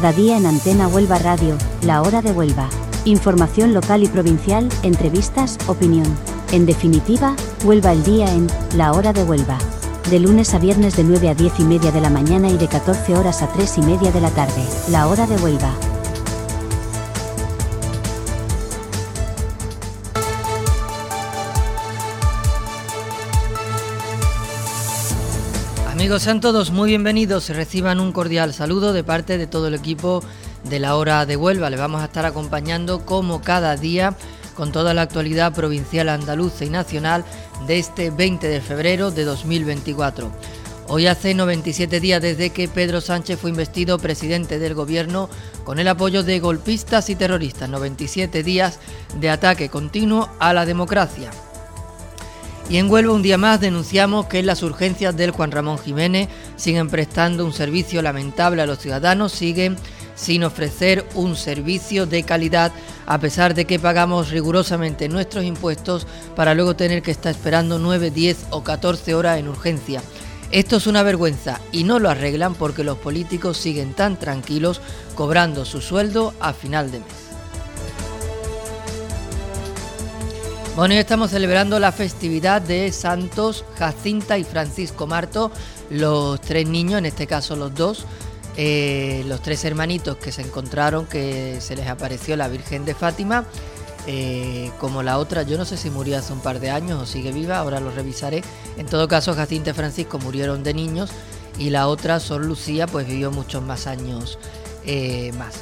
Cada día en Antena Huelva Radio, La Hora de Huelva. Información local y provincial, entrevistas, opinión. En definitiva, Huelva el día en La Hora de Huelva. De lunes a viernes de 9 a 10 y media de la mañana y de 14 horas a 3 y media de la tarde. La Hora de Huelva. Amigos, sean todos muy bienvenidos reciban un cordial saludo de parte de todo el equipo de la hora de Huelva. Les vamos a estar acompañando como cada día con toda la actualidad provincial andaluza y nacional de este 20 de febrero de 2024. Hoy hace 97 días desde que Pedro Sánchez fue investido presidente del gobierno con el apoyo de golpistas y terroristas. 97 días de ataque continuo a la democracia. Y en Huelva un día más denunciamos que las urgencias del Juan Ramón Jiménez siguen prestando un servicio lamentable a los ciudadanos, siguen sin ofrecer un servicio de calidad a pesar de que pagamos rigurosamente nuestros impuestos para luego tener que estar esperando 9, 10 o 14 horas en urgencia. Esto es una vergüenza y no lo arreglan porque los políticos siguen tan tranquilos cobrando su sueldo a final de mes. Bueno, hoy estamos celebrando la festividad de Santos Jacinta y Francisco Marto, los tres niños, en este caso los dos, eh, los tres hermanitos que se encontraron, que se les apareció la Virgen de Fátima, eh, como la otra, yo no sé si murió hace un par de años o sigue viva, ahora lo revisaré. En todo caso, Jacinta y Francisco murieron de niños y la otra, Sor Lucía, pues vivió muchos más años eh, más.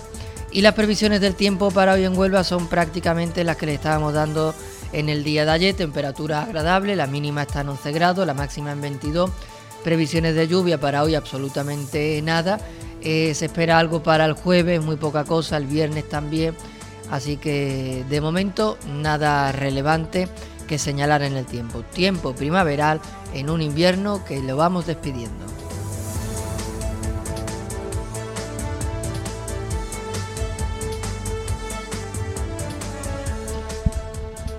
Y las previsiones del tiempo para hoy en Huelva son prácticamente las que le estábamos dando en el día de ayer, temperatura agradable, la mínima está en 11 grados, la máxima en 22. Previsiones de lluvia para hoy absolutamente nada. Eh, se espera algo para el jueves, muy poca cosa, el viernes también. Así que de momento nada relevante que señalar en el tiempo. Tiempo primaveral en un invierno que lo vamos despidiendo.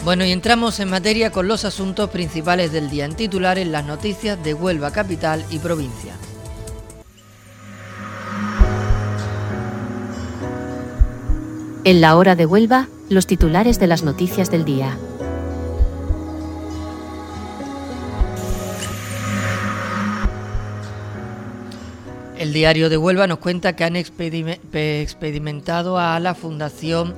Bueno, y entramos en materia con los asuntos principales del día en titulares, las noticias de Huelva capital y provincia. En la hora de Huelva, los titulares de las noticias del día. El diario de Huelva nos cuenta que han experimentado a la Fundación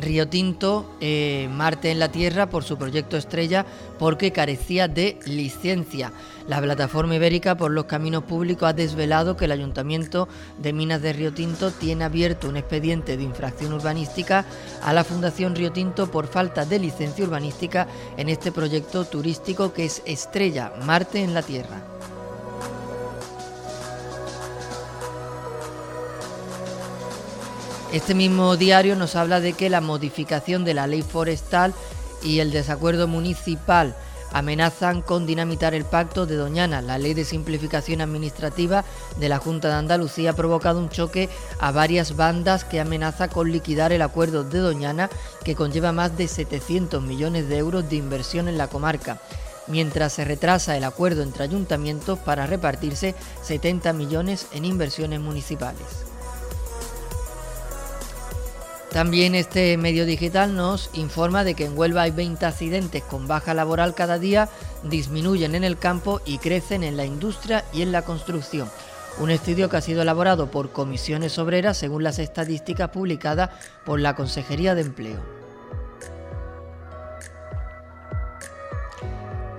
Río Tinto, eh, Marte en la Tierra, por su proyecto estrella, porque carecía de licencia. La plataforma ibérica por los caminos públicos ha desvelado que el Ayuntamiento de Minas de Río Tinto tiene abierto un expediente de infracción urbanística a la Fundación Río Tinto por falta de licencia urbanística en este proyecto turístico que es Estrella, Marte en la Tierra. Este mismo diario nos habla de que la modificación de la ley forestal y el desacuerdo municipal amenazan con dinamitar el pacto de Doñana. La ley de simplificación administrativa de la Junta de Andalucía ha provocado un choque a varias bandas que amenaza con liquidar el acuerdo de Doñana que conlleva más de 700 millones de euros de inversión en la comarca mientras se retrasa el acuerdo entre ayuntamientos para repartirse 70 millones en inversiones municipales. También este medio digital nos informa de que en Huelva hay 20 accidentes con baja laboral cada día, disminuyen en el campo y crecen en la industria y en la construcción. Un estudio que ha sido elaborado por comisiones obreras según las estadísticas publicadas por la Consejería de Empleo.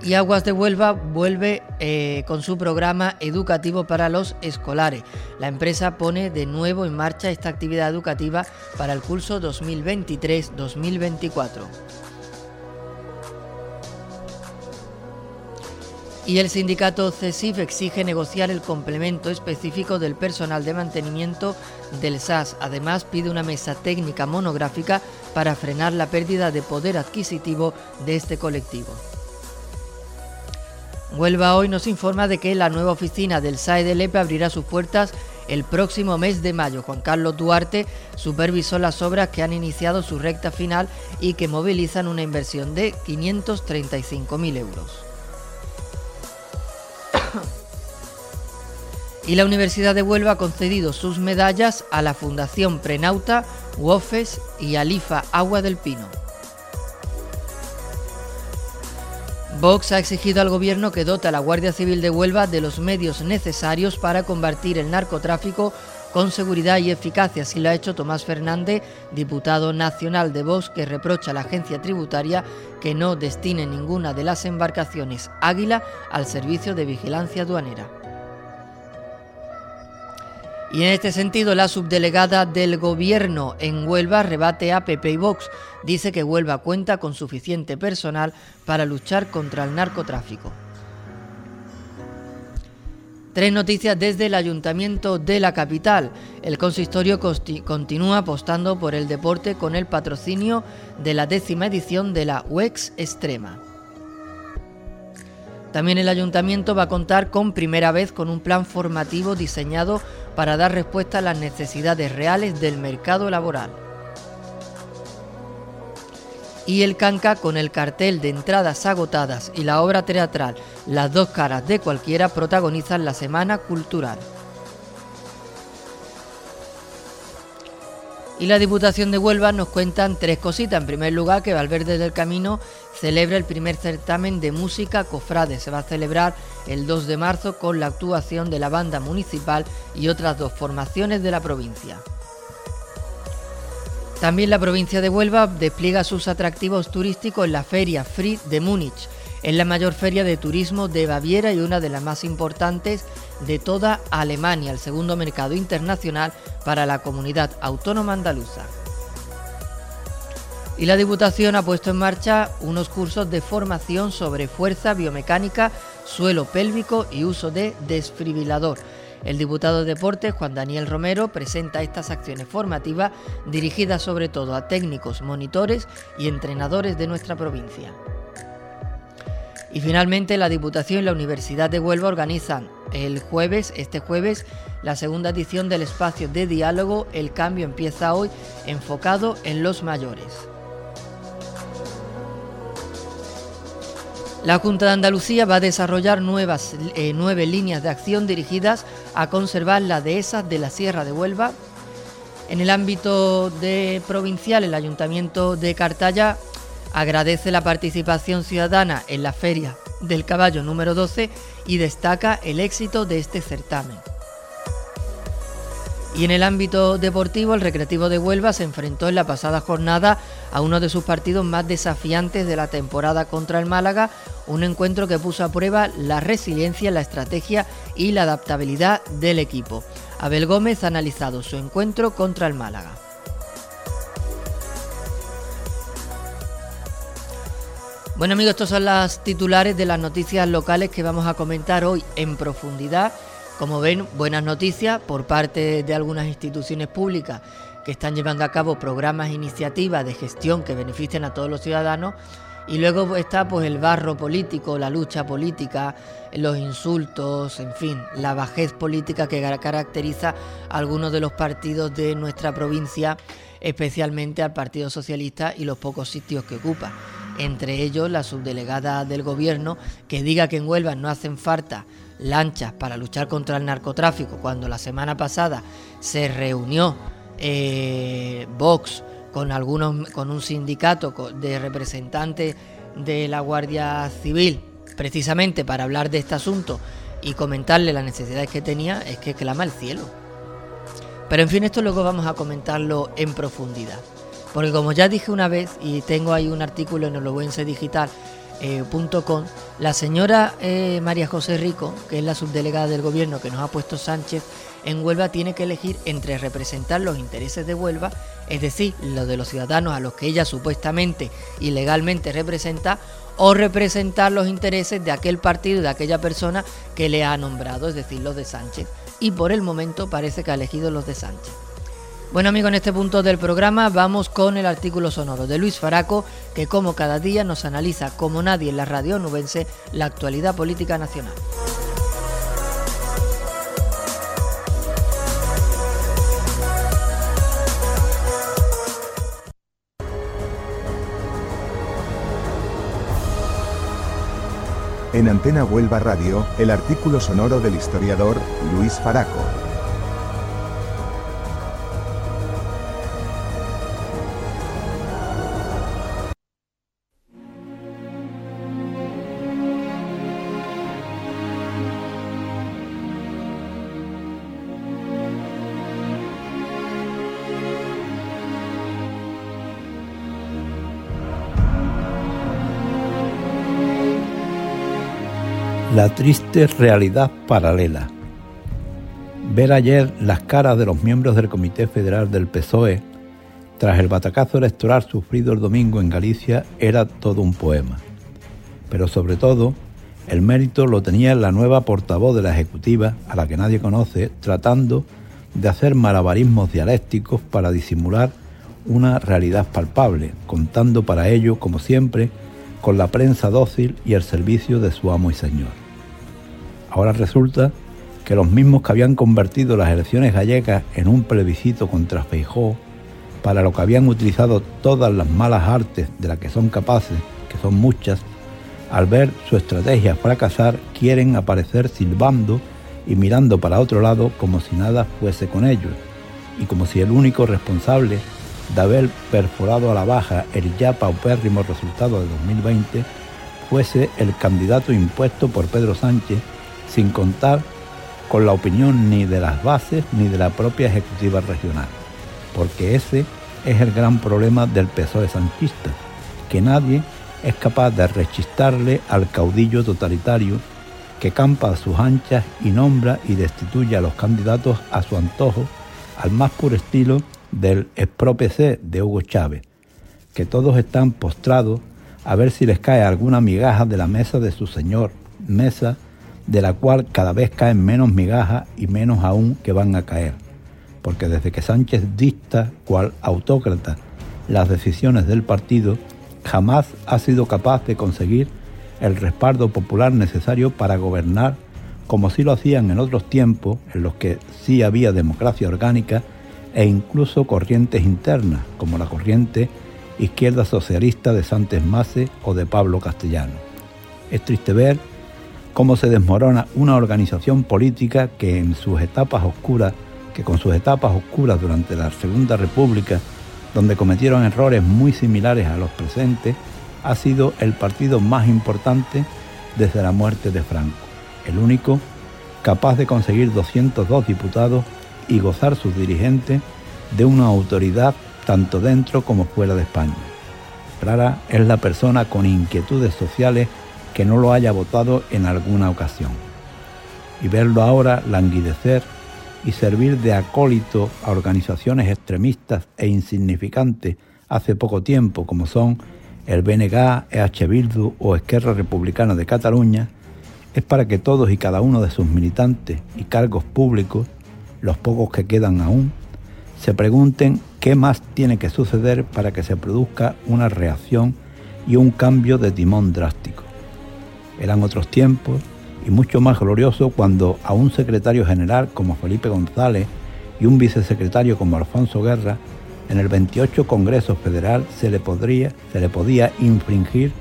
Y Aguas de Huelva vuelve eh, con su programa educativo para los escolares. La empresa pone de nuevo en marcha esta actividad educativa para el curso 2023-2024. Y el sindicato CESIF exige negociar el complemento específico del personal de mantenimiento del SAS. Además, pide una mesa técnica monográfica para frenar la pérdida de poder adquisitivo de este colectivo. Huelva hoy nos informa de que la nueva oficina del SAE de Lepe abrirá sus puertas el próximo mes de mayo. Juan Carlos Duarte supervisó las obras que han iniciado su recta final y que movilizan una inversión de 535.000 euros. Y la Universidad de Huelva ha concedido sus medallas a la Fundación Prenauta, UOFES y Alifa Agua del Pino. Vox ha exigido al gobierno que dote a la Guardia Civil de Huelva de los medios necesarios para combatir el narcotráfico con seguridad y eficacia, así lo ha hecho Tomás Fernández, diputado nacional de Vox, que reprocha a la agencia tributaria que no destine ninguna de las embarcaciones Águila al servicio de vigilancia aduanera. Y en este sentido, la subdelegada del Gobierno en Huelva rebate a PP y Vox. Dice que Huelva cuenta con suficiente personal para luchar contra el narcotráfico. Tres noticias desde el Ayuntamiento de la capital. El consistorio continúa apostando por el deporte con el patrocinio de la décima edición de la UEX Extrema. También el ayuntamiento va a contar con primera vez con un plan formativo diseñado para dar respuesta a las necesidades reales del mercado laboral. Y el Canca con el cartel de entradas agotadas y la obra teatral Las dos caras de cualquiera protagonizan la Semana Cultural. Y la Diputación de Huelva nos cuentan tres cositas. En primer lugar, que Valverde del Camino celebra el primer certamen de música cofrade. Se va a celebrar el 2 de marzo con la actuación de la banda municipal y otras dos formaciones de la provincia. También la provincia de Huelva despliega sus atractivos turísticos en la Feria Free de Múnich. Es la mayor feria de turismo de Baviera y una de las más importantes de toda Alemania, el segundo mercado internacional para la comunidad autónoma andaluza. Y la Diputación ha puesto en marcha unos cursos de formación sobre fuerza biomecánica, suelo pélvico y uso de desfibrilador. El diputado de Deportes, Juan Daniel Romero, presenta estas acciones formativas dirigidas sobre todo a técnicos, monitores y entrenadores de nuestra provincia. Y finalmente la Diputación y la Universidad de Huelva organizan el jueves, este jueves, la segunda edición del espacio de diálogo El cambio empieza hoy, enfocado en los mayores. La Junta de Andalucía va a desarrollar nuevas, eh, nueve líneas de acción dirigidas a conservar la dehesas de la Sierra de Huelva. En el ámbito de provincial, el Ayuntamiento de Cartaya agradece la participación ciudadana en la Feria del Caballo número 12 y destaca el éxito de este certamen. Y en el ámbito deportivo, el Recreativo de Huelva se enfrentó en la pasada jornada a uno de sus partidos más desafiantes de la temporada contra el Málaga, un encuentro que puso a prueba la resiliencia, la estrategia y la adaptabilidad del equipo. Abel Gómez ha analizado su encuentro contra el Málaga. Bueno amigos, estos son las titulares de las noticias locales que vamos a comentar hoy en profundidad. Como ven, buenas noticias por parte de algunas instituciones públicas que están llevando a cabo programas e iniciativas de gestión que beneficien a todos los ciudadanos. Y luego está pues el barro político, la lucha política, los insultos, en fin, la bajez política que caracteriza a algunos de los partidos de nuestra provincia, especialmente al Partido Socialista y los pocos sitios que ocupa entre ellos la subdelegada del gobierno, que diga que en Huelva no hacen falta lanchas para luchar contra el narcotráfico, cuando la semana pasada se reunió eh, Vox con algunos, con un sindicato de representantes de la Guardia Civil, precisamente para hablar de este asunto y comentarle las necesidades que tenía, es que clama el cielo. Pero en fin, esto luego vamos a comentarlo en profundidad. Porque como ya dije una vez, y tengo ahí un artículo en olobuensedigital.com, la señora eh, María José Rico, que es la subdelegada del gobierno que nos ha puesto Sánchez en Huelva, tiene que elegir entre representar los intereses de Huelva, es decir, los de los ciudadanos a los que ella supuestamente y legalmente representa, o representar los intereses de aquel partido, de aquella persona que le ha nombrado, es decir, los de Sánchez. Y por el momento parece que ha elegido los de Sánchez. Bueno amigos, en este punto del programa vamos con el artículo sonoro de Luis Faraco, que como cada día nos analiza como nadie en la radio nubense la actualidad política nacional. En Antena Huelva Radio, el artículo sonoro del historiador Luis Faraco. La triste realidad paralela. Ver ayer las caras de los miembros del Comité Federal del PSOE tras el batacazo electoral sufrido el domingo en Galicia era todo un poema. Pero sobre todo, el mérito lo tenía la nueva portavoz de la Ejecutiva, a la que nadie conoce, tratando de hacer malabarismos dialécticos para disimular una realidad palpable, contando para ello, como siempre, con la prensa dócil y el servicio de su amo y señor. Ahora resulta que los mismos que habían convertido las elecciones gallegas en un plebiscito contra Feijó, para lo que habían utilizado todas las malas artes de las que son capaces, que son muchas, al ver su estrategia fracasar, quieren aparecer silbando y mirando para otro lado como si nada fuese con ellos, y como si el único responsable de haber perforado a la baja el ya paupérrimo resultado de 2020 fuese el candidato impuesto por Pedro Sánchez sin contar con la opinión ni de las bases ni de la propia ejecutiva regional, porque ese es el gran problema del PSOE sanchista, que nadie es capaz de rechistarle al caudillo totalitario que campa a sus anchas y nombra y destituye a los candidatos a su antojo, al más puro estilo del expropc de Hugo Chávez, que todos están postrados a ver si les cae alguna migaja de la mesa de su señor, mesa de la cual cada vez caen menos migajas y menos aún que van a caer, porque desde que Sánchez dicta, cual autócrata, las decisiones del partido, jamás ha sido capaz de conseguir el respaldo popular necesario para gobernar como si lo hacían en otros tiempos en los que sí había democracia orgánica e incluso corrientes internas, como la corriente izquierda socialista de Santos Mase o de Pablo Castellano. Es triste ver cómo se desmorona una organización política que en sus etapas oscuras, que con sus etapas oscuras durante la Segunda República, donde cometieron errores muy similares a los presentes, ha sido el partido más importante desde la muerte de Franco, el único capaz de conseguir 202 diputados y gozar sus dirigentes de una autoridad tanto dentro como fuera de España. Rara es la persona con inquietudes sociales que no lo haya votado en alguna ocasión. Y verlo ahora languidecer y servir de acólito a organizaciones extremistas e insignificantes hace poco tiempo, como son el BNG, EH Bildu o Esquerra Republicana de Cataluña, es para que todos y cada uno de sus militantes y cargos públicos, los pocos que quedan aún, se pregunten qué más tiene que suceder para que se produzca una reacción y un cambio de timón drástico. Eran otros tiempos y mucho más glorioso cuando a un secretario general como Felipe González y un vicesecretario como Alfonso Guerra, en el 28 Congreso Federal se le, podría, se le podía infringir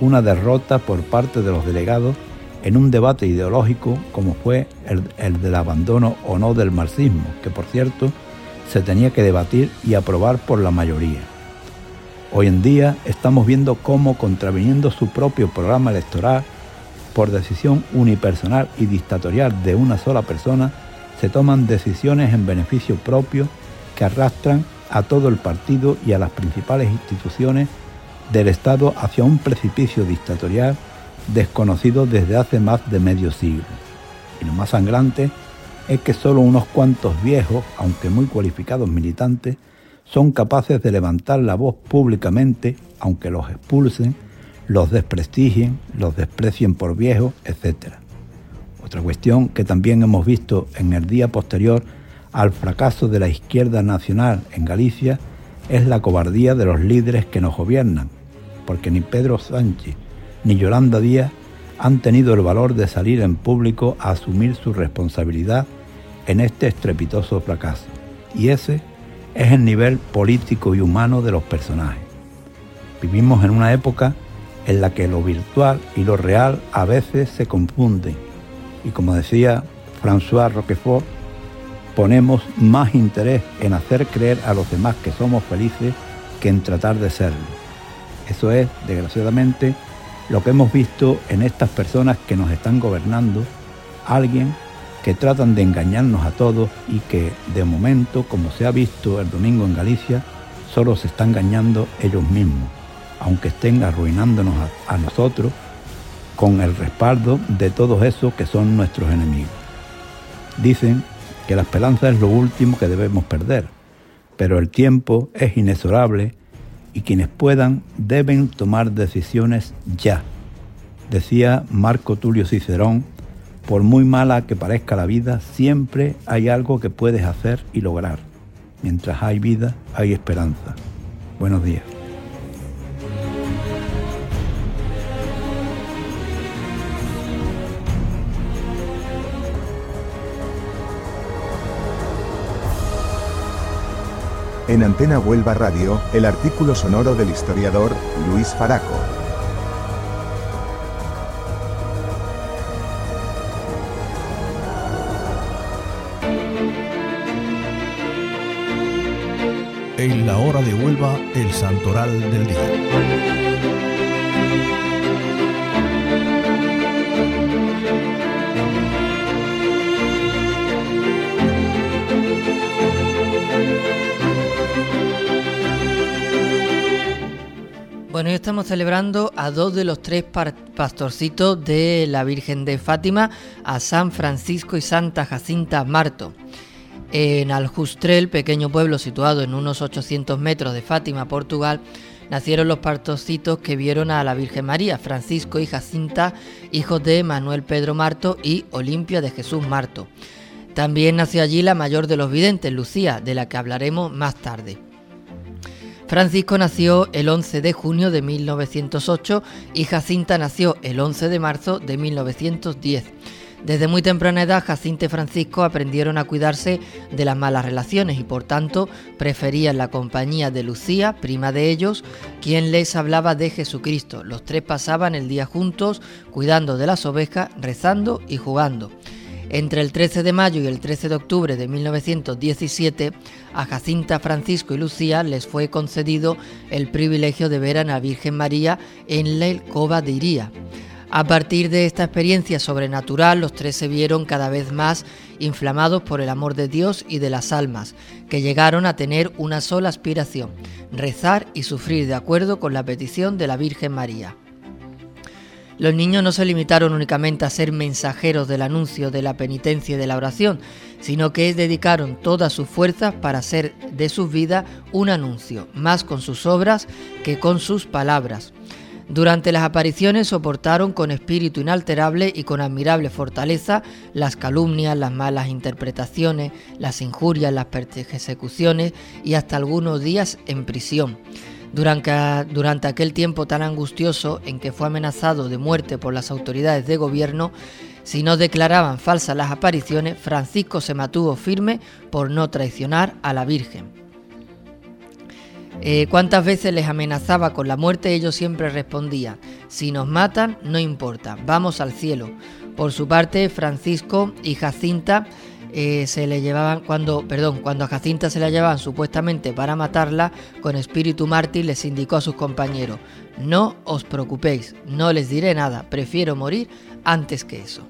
una derrota por parte de los delegados en un debate ideológico como fue el, el, del abandono o no del marxismo, que por cierto se tenía que debatir y aprobar por la mayoría. Hoy en día estamos viendo cómo, contraviniendo su propio programa electoral, por decisión unipersonal y dictatorial de una sola persona, se toman decisiones en beneficio propio que arrastran a todo el partido y a las principales instituciones del Estado hacia un precipicio dictatorial desconocido desde hace más de medio siglo. Y lo más sangrante es que solo unos cuantos viejos, aunque muy cualificados militantes, son capaces de levantar la voz públicamente, aunque los expulsen, los desprestigien, los desprecien por viejos, etc. Otra cuestión que también hemos visto en el día posterior al fracaso de la izquierda nacional en Galicia es la cobardía de los líderes que nos gobiernan, porque ni Pedro Sánchez ni Yolanda Díaz han tenido el valor de salir en público a asumir su responsabilidad en este estrepitoso fracaso. Y ese es el nivel político y humano de los personajes. Vivimos en una época en la que lo virtual y lo real a veces se confunden. Y como decía François Roquefort, ponemos más interés en hacer creer a los demás que somos felices que en tratar de serlo. Eso es, desgraciadamente, lo que hemos visto en estas personas que nos están gobernando, alguien que tratan de engañarnos a todos y que de momento, como se ha visto el domingo en Galicia, solo se están engañando ellos mismos, aunque estén arruinándonos a, nosotros con el respaldo de todos esos que son nuestros enemigos. Dicen que la esperanza es lo último que debemos perder, pero el tiempo es inexorable y quienes puedan deben tomar decisiones ya. Decía Marco Tulio Cicerón por muy mala que parezca la vida, siempre hay algo que puedes hacer y lograr. Mientras hay vida, hay esperanza. Buenos días. En Antena Huelva Radio, el artículo sonoro del historiador Luis Faraco. En la hora de Huelva, el santoral del día. Hoy estamos celebrando a dos de los tres pastorcitos de la Virgen de Fátima, a San Francisco y Santa Jacinta Marto. En Aljustrel, pequeño pueblo situado en unos 800 metros de Fátima, Portugal, nacieron los pastorcitos que vieron a la Virgen María, Francisco y Jacinta, hijos de Manuel Pedro Marto y Olimpia de Jesús Marto. También nació allí la mayor de los videntes, Lucía, de la que hablaremos más tarde. Francisco nació el 11 de junio de 1908 y Jacinta nació el 11 de marzo de 1910. Desde muy temprana edad, Jacinta y Francisco aprendieron a cuidarse de las malas relaciones y por tanto preferían la compañía de Lucía, prima de ellos, quien les hablaba de Jesucristo. Los tres pasaban el día juntos, cuidando de las ovejas, rezando y jugando. Entre el 13 de mayo y el 13 de octubre de 1917, a Jacinta, Francisco y Lucía les fue concedido el privilegio de ver a la Virgen María en la Cova de Iría. A partir de esta experiencia sobrenatural, los tres se vieron cada vez más inflamados por el amor de Dios y de las almas, que llegaron a tener una sola aspiración, rezar y sufrir de acuerdo con la petición de la Virgen María. Los niños no se limitaron únicamente a ser mensajeros del anuncio de la penitencia y de la oración, sino que dedicaron todas sus fuerzas para hacer de sus vidas un anuncio, más con sus obras que con sus palabras. Durante las apariciones soportaron con espíritu inalterable y con admirable fortaleza las calumnias, las malas interpretaciones, las injurias, las persecuciones y hasta algunos días en prisión. Durante, durante, aquel tiempo tan angustioso en que fue amenazado de muerte por las autoridades de gobierno, si no declaraban falsas las apariciones, Francisco se mantuvo firme por no traicionar a la Virgen. Eh, ¿Cuántas veces les amenazaba con la muerte? Ellos siempre respondían, si nos matan, no importa, vamos al cielo. Por su parte, Francisco y Jacinta eh, se le llevaban, cuando, perdón, cuando a Jacinta se la llevaban supuestamente para matarla, con espíritu mártir les indicó a sus compañeros, no os preocupéis, no les diré nada, prefiero morir antes que eso.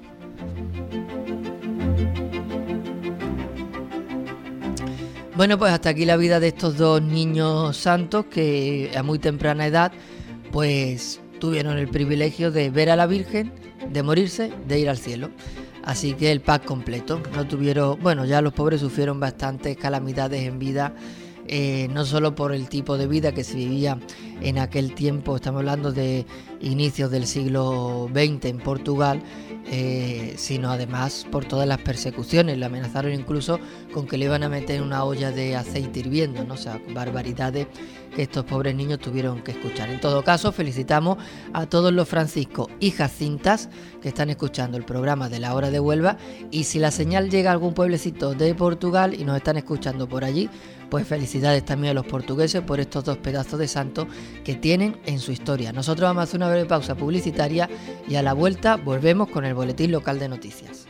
Bueno, pues hasta aquí la vida de estos dos niños santos que a muy temprana edad pues tuvieron el privilegio de ver a la Virgen, de morirse, de ir al cielo. Así que el pack completo. No tuvieron, bueno, ya los pobres sufrieron bastantes calamidades en vida, eh, no solo por el tipo de vida que se vivía en aquel tiempo, estamos hablando de inicios del siglo XX en Portugal, eh, sino además por todas las persecuciones. Le amenazaron incluso con que le iban a meter una olla de aceite hirviendo, ¿no? o sea, barbaridades que estos pobres niños tuvieron que escuchar. En todo caso, felicitamos a todos los franciscos y jacintas que están escuchando el programa de la hora de Huelva y si la señal llega a algún pueblecito de Portugal y nos están escuchando por allí, pues felicidades también a los portugueses por estos dos pedazos de santos que tienen en su historia. Nosotros vamos a hacer una breve pausa publicitaria y a la vuelta volvemos con el boletín local de noticias.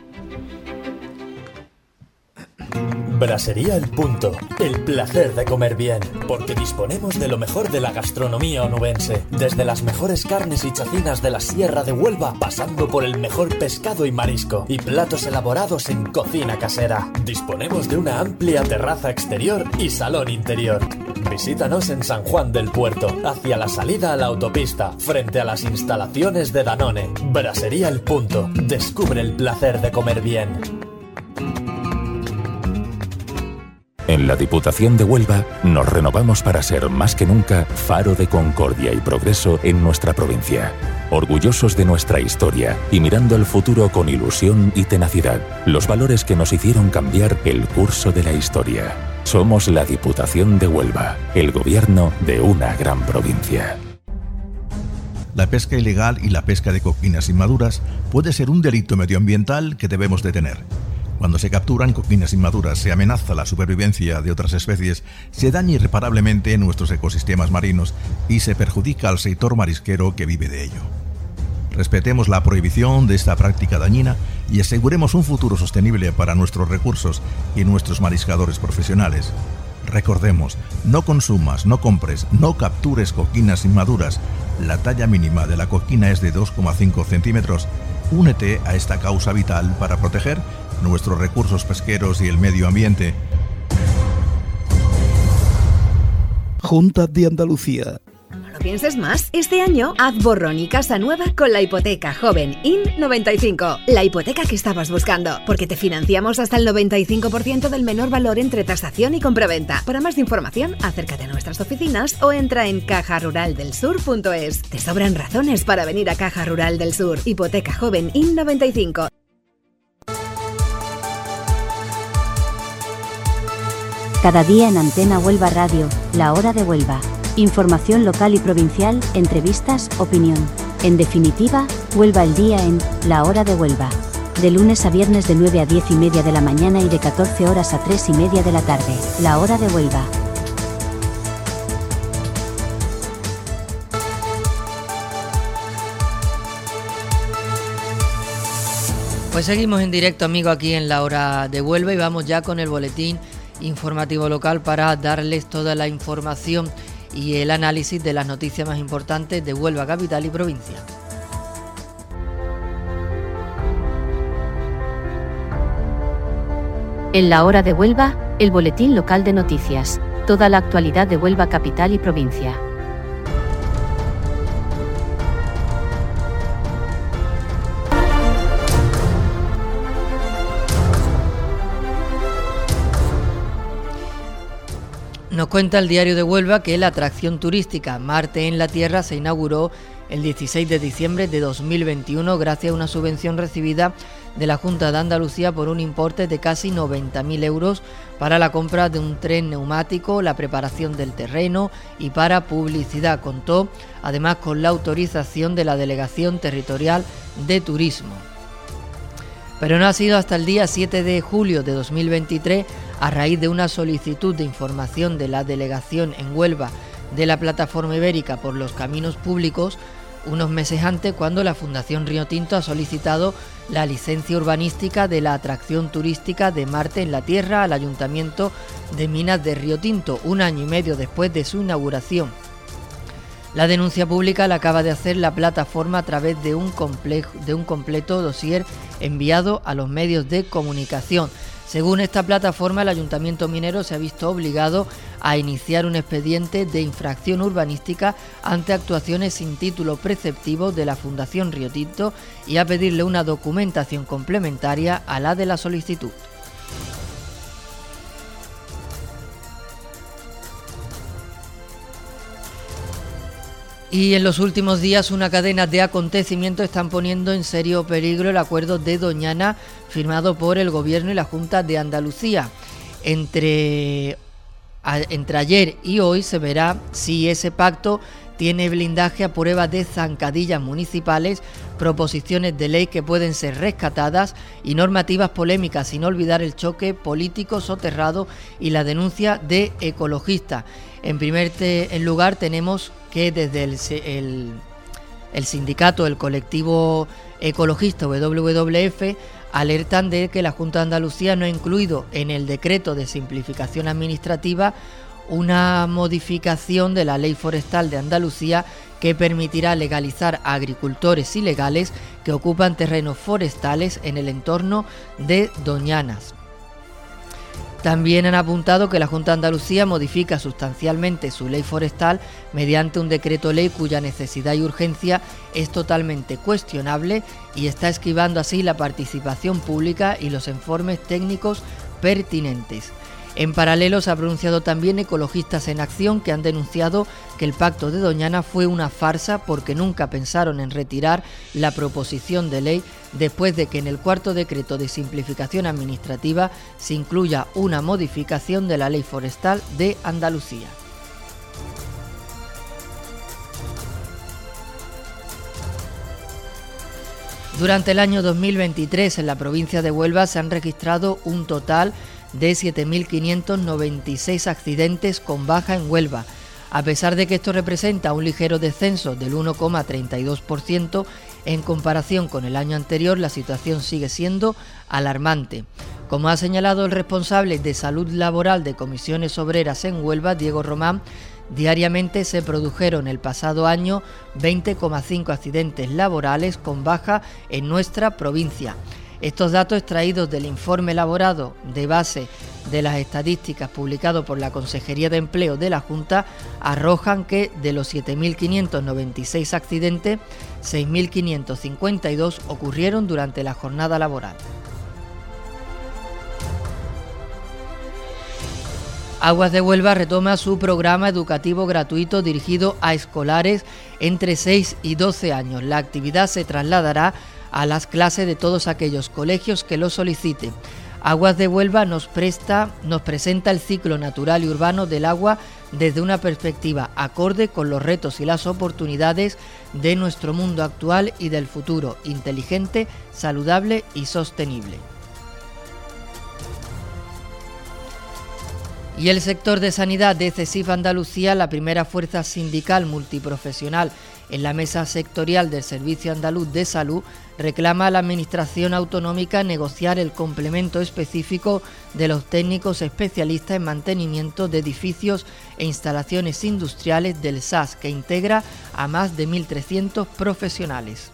Brasería El Punto, el placer de comer bien, porque disponemos de lo mejor de la gastronomía onubense, desde las mejores carnes y chacinas de la Sierra de Huelva, pasando por el mejor pescado y marisco, y platos elaborados en cocina casera. Disponemos de una amplia terraza exterior y salón interior. Visítanos en San Juan del Puerto, hacia la salida a la autopista, frente a las instalaciones de Danone. Brasería El Punto, descubre el placer de comer bien. En la Diputación de Huelva nos renovamos para ser más que nunca faro de concordia y progreso en nuestra provincia. Orgullosos de nuestra historia y mirando al futuro con ilusión y tenacidad, los valores que nos hicieron cambiar el curso de la historia. Somos la Diputación de Huelva, el gobierno de una gran provincia. La pesca ilegal y la pesca de coquinas inmaduras puede ser un delito medioambiental que debemos detener. Cuando se capturan coquinas inmaduras, se amenaza la supervivencia de otras especies, se daña irreparablemente nuestros ecosistemas marinos y se perjudica al sector marisquero que vive de ello. Respetemos la prohibición de esta práctica dañina y aseguremos un futuro sostenible para nuestros recursos y nuestros mariscadores profesionales. Recordemos, no consumas, no compres, no captures coquinas inmaduras. La talla mínima de la coquina es de 2,5 centímetros. Únete a esta causa vital para proteger nuestros recursos pesqueros y el medio ambiente. Junta de Andalucía. No lo pienses más. Este año haz borrón y casa nueva con la hipoteca joven IN95. La hipoteca que estabas buscando. Porque te financiamos hasta el 95% del menor valor entre tasación y compraventa. Para más información, acércate a nuestras oficinas o entra en cajaruraldelsur.es. Te sobran razones para venir a Caja Rural del Sur. Hipoteca joven IN95. Cada día en Antena Huelva Radio, La Hora de Huelva. Información local y provincial, entrevistas, opinión. En definitiva, Huelva el día en La Hora de Huelva. De lunes a viernes de 9 a 10 y media de la mañana y de 14 horas a 3 y media de la tarde. La Hora de Huelva. Pues seguimos en directo, amigo, aquí en la hora de Huelva y vamos ya con el boletín informativo local para darles toda la información y el análisis de las noticias más importantes de Huelva capital y provincia. En la hora de Huelva, el boletín local de noticias. Toda la actualidad de Huelva capital y provincia. Nos cuenta el diario de Huelva que la atracción turística Marte en la Tierra se inauguró el 16 de diciembre de 2021 gracias a una subvención recibida de la Junta de Andalucía por un importe de casi 90.000 euros para la compra de un tren neumático, la preparación del terreno y para publicidad. Contó además con la autorización de la Delegación Territorial de Turismo. Pero no ha sido hasta el día 7 de julio de 2023 a raíz de una solicitud de información de la delegación en Huelva de la plataforma ibérica por los caminos públicos, unos meses antes cuando la Fundación Río Tinto ha solicitado la licencia urbanística de la atracción turística de Marte en la Tierra al Ayuntamiento de Minas de Río Tinto, un año y medio después de su inauguración. La denuncia pública la acaba de hacer la plataforma a través de un, de un completo dossier enviado a los medios de comunicación. Según esta plataforma, el Ayuntamiento Minero se ha visto obligado a iniciar un expediente de infracción urbanística ante actuaciones sin título preceptivo de la Fundación Río Tinto y a pedirle una documentación complementaria a la de la solicitud. Y en los últimos días una cadena de acontecimientos están poniendo en serio peligro el acuerdo de Doñana firmado por el Gobierno y la Junta de Andalucía. Entre, entre ayer y hoy se verá si ese pacto tiene blindaje a prueba de zancadillas municipales, proposiciones de ley que pueden ser rescatadas y normativas polémicas, sin olvidar el choque político soterrado y la denuncia de ecologistas. En primer lugar tenemos que desde el, el, sindicato, el colectivo ecologista WWF, alertan de que la Junta de Andalucía no ha incluido en el decreto de simplificación administrativa una modificación de la ley forestal de Andalucía que permitirá legalizar a agricultores ilegales que ocupan terrenos forestales en el entorno de Doñanas. También han apuntado que la Junta de Andalucía modifica sustancialmente su ley forestal mediante un decreto ley cuya necesidad y urgencia es totalmente cuestionable y está esquivando así la participación pública y los informes técnicos pertinentes. En paralelo se ha pronunciado también Ecologistas en Acción que han denunciado que el pacto de Doñana fue una farsa porque nunca pensaron en retirar la proposición de ley después de que en el cuarto decreto de simplificación administrativa se incluya una modificación de la ley forestal de Andalucía. Durante el año 2023 en la provincia de Huelva se han registrado un total de 7.596 accidentes con baja en Huelva. A pesar de que esto representa un ligero descenso del 1,32%, en comparación con el año anterior la situación sigue siendo alarmante. Como ha señalado el responsable de salud laboral de comisiones obreras en Huelva, Diego Román, diariamente se produjeron el pasado año 20,5 accidentes laborales con baja en nuestra provincia. Estos datos extraídos del informe elaborado de base de las estadísticas publicado por la Consejería de Empleo de la Junta arrojan que de los 7.596 accidentes, 6.552 ocurrieron durante la jornada laboral. Aguas de Huelva retoma su programa educativo gratuito dirigido a escolares entre 6 y 12 años. La actividad se trasladará a las clases de todos aquellos colegios que lo soliciten. Aguas de Huelva nos presta, nos presenta el ciclo natural y urbano del agua desde una perspectiva acorde con los retos y las oportunidades de nuestro mundo actual y del futuro, inteligente, saludable y sostenible. Y el sector de sanidad de CESIF Andalucía, la primera fuerza sindical multiprofesional en la mesa sectorial del Servicio Andaluz de Salud, reclama a la Administración Autonómica negociar el complemento específico de los técnicos especialistas en mantenimiento de edificios e instalaciones industriales del SAS, que integra a más de 1.300 profesionales.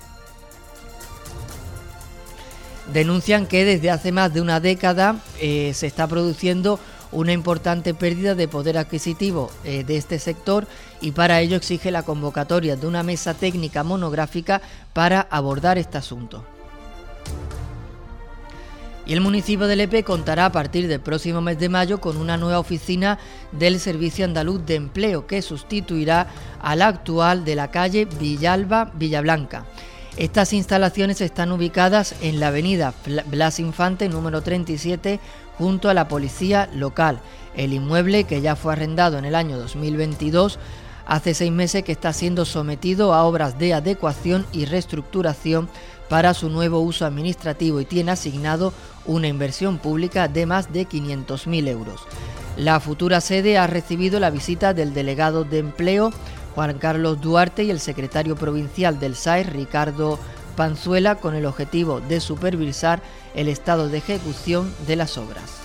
Denuncian que desde hace más de una década eh, se está produciendo una importante pérdida de poder adquisitivo eh, de este sector y para ello exige la convocatoria de una mesa técnica monográfica para abordar este asunto. Y el municipio de Lepe contará a partir del próximo mes de mayo con una nueva oficina del Servicio Andaluz de Empleo que sustituirá a la actual de la calle Villalba Villablanca. Estas instalaciones están ubicadas en la avenida Blas Infante número 37 junto a la policía local. El inmueble, que ya fue arrendado en el año 2022, hace seis meses que está siendo sometido a obras de adecuación y reestructuración para su nuevo uso administrativo y tiene asignado una inversión pública de más de 500.000 euros. La futura sede ha recibido la visita del delegado de empleo Juan Carlos Duarte y el secretario provincial del SAE Ricardo Panzuela con el objetivo de supervisar el estado de ejecución de las obras.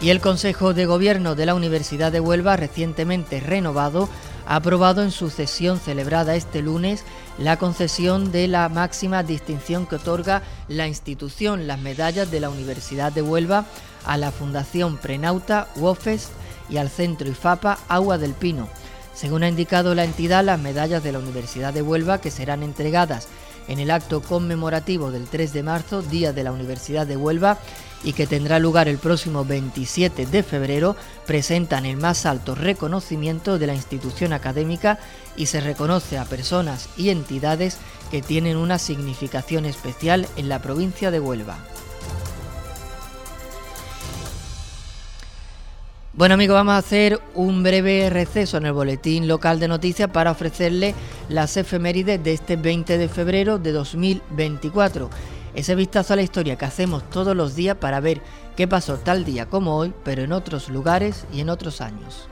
Y el Consejo de Gobierno de la Universidad de Huelva, recientemente renovado, ha aprobado en su sesión celebrada este lunes la concesión de la máxima distinción que otorga la institución, las medallas de la Universidad de Huelva, a la Fundación Prenauta, UOFES y al Centro IFAPA Agua del Pino según ha indicado la entidad, las medallas de la Universidad de Huelva, que serán entregadas en el acto conmemorativo del 3 de marzo, Día de la Universidad de Huelva, y que tendrá lugar el próximo 27 de febrero, presentan el más alto reconocimiento de la institución académica y se reconoce a personas y entidades que tienen una significación especial en la provincia de Huelva. Bueno amigos, vamos a hacer un breve receso en el boletín local de noticias para ofrecerle las efemérides de este 20 de febrero de 2024. ese vistazo a la historia que hacemos todos los días para ver qué pasó tal día como hoy, pero en otros lugares y en otros años.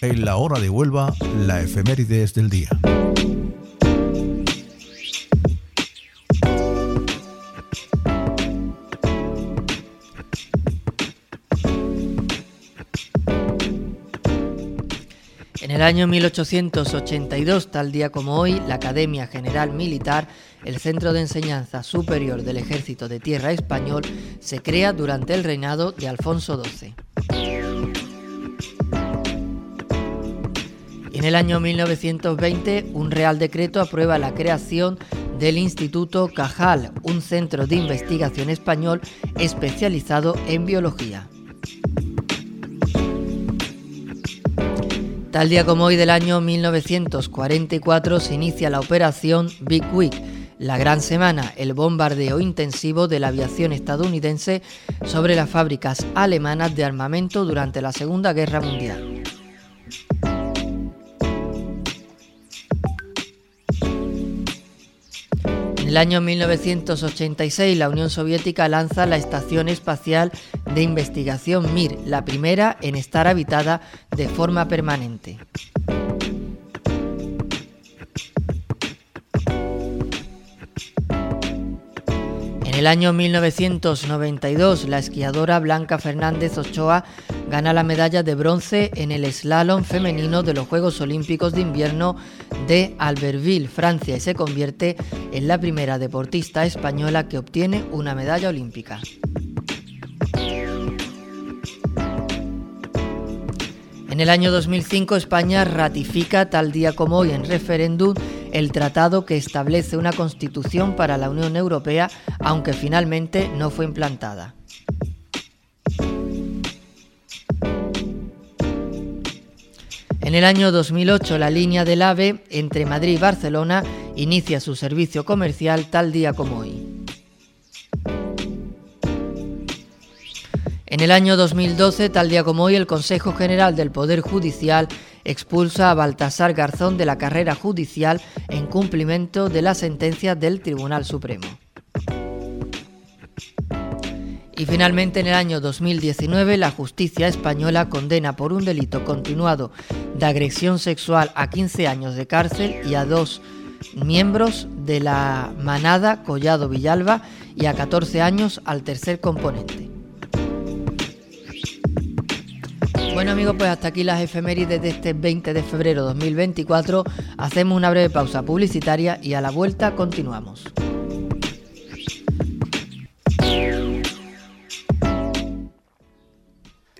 En la hora de Huelva, la efemérides del día. En el año 1882, tal día como hoy, la Academia General Militar, el centro de enseñanza superior del Ejército de Tierra Español, se crea durante el reinado de Alfonso XII. En el año 1920, un Real Decreto aprueba la creación del Instituto Cajal, un centro de investigación español especializado en biología. Tal día como hoy del año 1944 se inicia la operación Big Week, la gran semana, el bombardeo intensivo de la aviación estadounidense sobre las fábricas alemanas de armamento durante la Segunda Guerra Mundial. En el año 1986 la Unión Soviética lanza la Estación Espacial de Investigación Mir, la primera en estar habitada de forma permanente. El año 1992, la esquiadora Blanca Fernández Ochoa gana la medalla de bronce en el slalom femenino de los Juegos Olímpicos de Invierno de Albertville, Francia, y se convierte en la primera deportista española que obtiene una medalla olímpica. En el año 2005 España ratifica tal día como hoy en referéndum el tratado que establece una constitución para la Unión Europea, aunque finalmente no fue implantada. En el año 2008 la línea del AVE entre Madrid y Barcelona inicia su servicio comercial tal día como hoy. En el año 2012, tal día como hoy, el Consejo General del Poder Judicial expulsa a Baltasar Garzón de la carrera judicial en cumplimiento de la sentencia del Tribunal Supremo. Y finalmente, en el año 2019, la justicia española condena por un delito continuado de agresión sexual a 15 años de cárcel y a dos miembros de la manada Collado Villalba y a 14 años al tercer componente. Bueno amigos, pues hasta aquí las efemérides de este 20 de febrero 2024. Hacemos una breve pausa publicitaria y a la vuelta continuamos.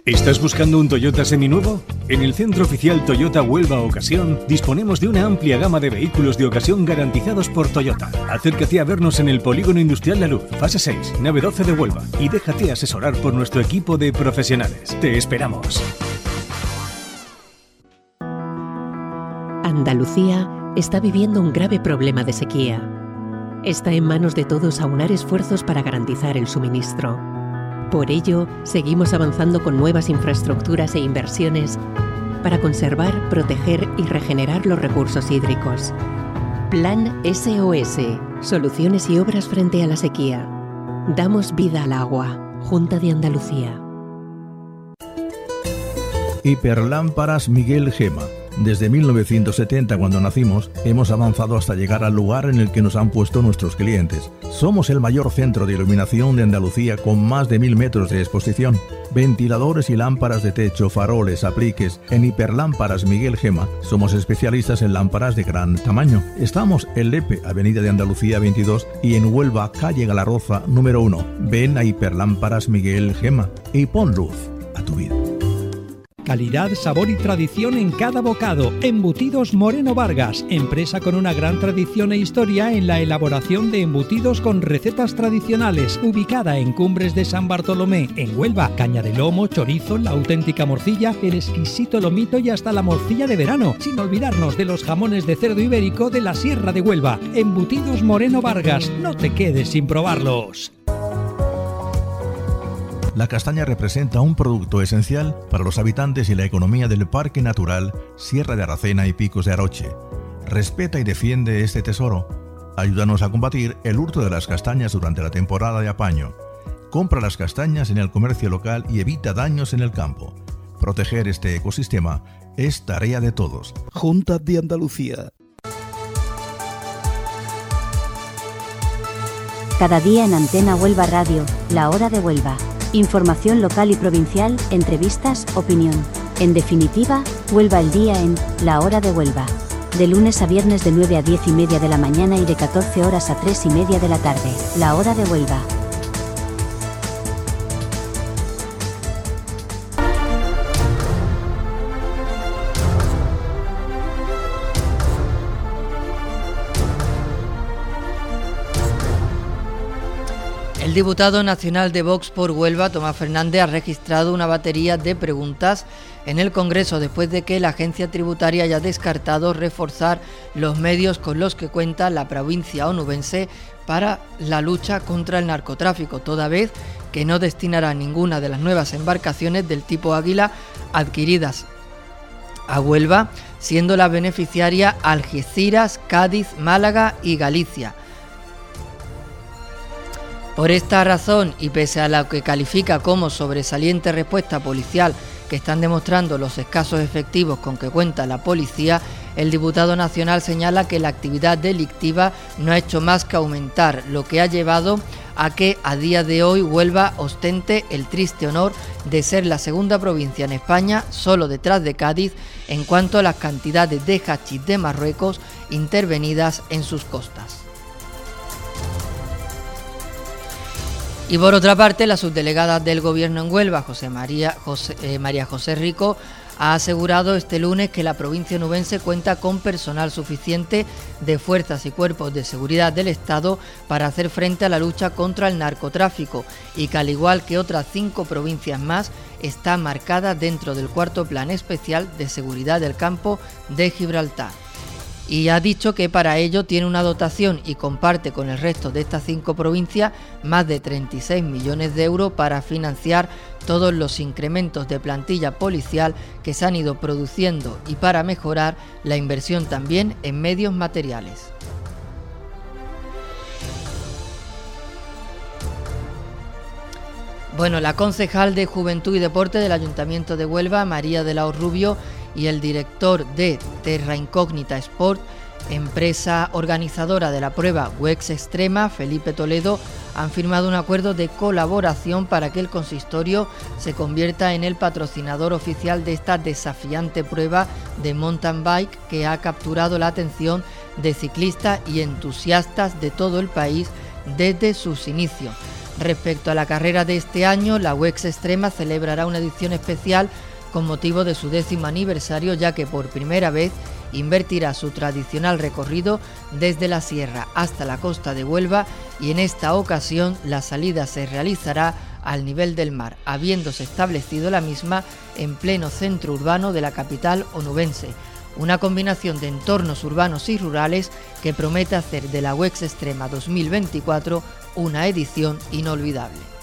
¿Estás buscando un Toyota seminuevo? En el Centro Oficial Toyota Huelva Ocasión disponemos de una amplia gama de vehículos de ocasión garantizados por Toyota. Acércate a vernos en el Polígono Industrial La Luz, fase 6, nave 12 de Huelva y déjate asesorar por nuestro equipo de profesionales. Te esperamos. Andalucía está viviendo un grave problema de sequía. Está en manos de todos aunar esfuerzos para garantizar el suministro. Por ello, seguimos avanzando con nuevas infraestructuras e inversiones para conservar, proteger y regenerar los recursos hídricos. Plan SOS. Soluciones y obras frente a la sequía. Damos vida al agua. Junta de Andalucía. Hiperlámparas Miguel Gema desde 1970, cuando nacimos, hemos avanzado hasta llegar al lugar en el que nos han puesto nuestros clientes. Somos el mayor centro de iluminación de Andalucía con más de mil metros de exposición. Ventiladores y lámparas de techo, faroles, apliques. En Hiperlámparas Miguel Gema somos especialistas en lámparas de gran tamaño. Estamos en Lepe, Avenida de Andalucía 22 y en Huelva, calle Galarroza número 1. Ven a Hiperlámparas Miguel Gema y pon luz a tu vida. Calidad, sabor y tradición en cada bocado. Embutidos Moreno Vargas, empresa con una gran tradición e historia en la elaboración de embutidos con recetas tradicionales, ubicada en Cumbres de San Bartolomé, en Huelva. Caña de lomo, chorizo, la auténtica morcilla, el exquisito lomito y hasta la morcilla de verano, sin olvidarnos de los jamones de cerdo ibérico de la Sierra de Huelva. Embutidos Moreno Vargas, no te quedes sin probarlos. La castaña representa un producto esencial para los habitantes y la economía del Parque Natural Sierra de Aracena y Picos de Aroche. Respeta y defiende este tesoro. Ayúdanos a combatir el hurto de las castañas durante la temporada de apaño. Compra las castañas en el comercio local y evita daños en el campo. Proteger este ecosistema es tarea de todos. Junta de Andalucía. Cada día en Antena Huelva Radio, la hora de Huelva. Información local y provincial, entrevistas, opinión. En definitiva, Huelva el día en La Hora de Huelva. De lunes a viernes de 9 a 10 y media de la mañana y de 14 horas a 3 y media de la tarde. La Hora de Huelva. Diputado nacional de Vox por Huelva, Tomás Fernández, ha registrado una batería de preguntas en el Congreso después de que la agencia tributaria haya descartado reforzar los medios con los que cuenta la provincia onubense para la lucha contra el narcotráfico, toda vez que no destinará ninguna de las nuevas embarcaciones del tipo Águila adquiridas a Huelva, siendo la beneficiaria Algeciras, Cádiz, Málaga y Galicia. Por esta razón, y pese a lo que califica como sobresaliente respuesta policial que están demostrando los escasos efectivos con que cuenta la policía, el diputado nacional señala que la actividad delictiva no ha hecho más que aumentar, lo que ha llevado a que a día de hoy Huelva ostente el triste honor de ser la segunda provincia en España, solo detrás de Cádiz, en cuanto a las cantidades de hachís de Marruecos intervenidas en sus costas. Y por otra parte, la subdelegada del Gobierno en Huelva, José María José, eh, María José Rico, ha asegurado este lunes que la provincia nubense cuenta con personal suficiente de fuerzas y cuerpos de seguridad del Estado para hacer frente a la lucha contra el narcotráfico y que al igual que otras cinco provincias más está marcada dentro del cuarto plan especial de seguridad del campo de Gibraltar y ha dicho que para ello tiene una dotación y comparte con el resto de estas cinco provincias más de 36 millones de euros para financiar todos los incrementos de plantilla policial que se han ido produciendo y para mejorar la inversión también en medios materiales. Bueno, la concejal de Juventud y Deporte del Ayuntamiento de Huelva, María de la Rubio, y el director de Terra Incógnita Sport, empresa organizadora de la prueba WEX Extrema, Felipe Toledo, han firmado un acuerdo de colaboración para que el consistorio se convierta en el patrocinador oficial de esta desafiante prueba de mountain bike que ha capturado la atención de ciclistas y entusiastas de todo el país desde sus inicios. Respecto a la carrera de este año, la WEX Extrema celebrará una edición especial con motivo de su décimo aniversario, ya que por primera vez invertirá su tradicional recorrido desde la sierra hasta la costa de Huelva y en esta ocasión la salida se realizará al nivel del mar, habiéndose establecido la misma en pleno centro urbano de la capital onubense. Una combinación de entornos urbanos y rurales que promete hacer de la WEX Extrema 2024 una edición inolvidable.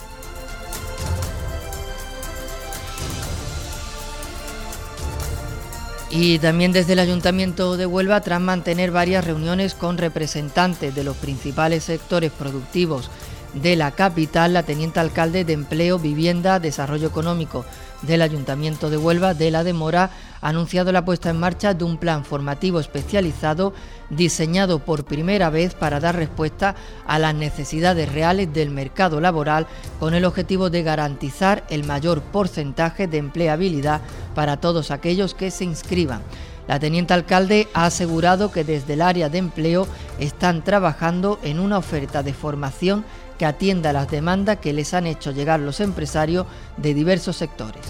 Y también desde el Ayuntamiento de Huelva, tras mantener varias reuniones con representantes de los principales sectores productivos de la capital, la teniente alcalde de Empleo, Vivienda, Desarrollo Económico del Ayuntamiento de Huelva, de la Demora, ha anunciado la puesta en marcha de un plan formativo especializado diseñado por primera vez para dar respuesta a las necesidades reales del mercado laboral con el objetivo de garantizar el mayor porcentaje de empleabilidad para todos aquellos que se inscriban. La teniente alcalde ha asegurado que desde el área de empleo están trabajando en una oferta de formación que atienda las demandas que les han hecho llegar los empresarios de diversos sectores.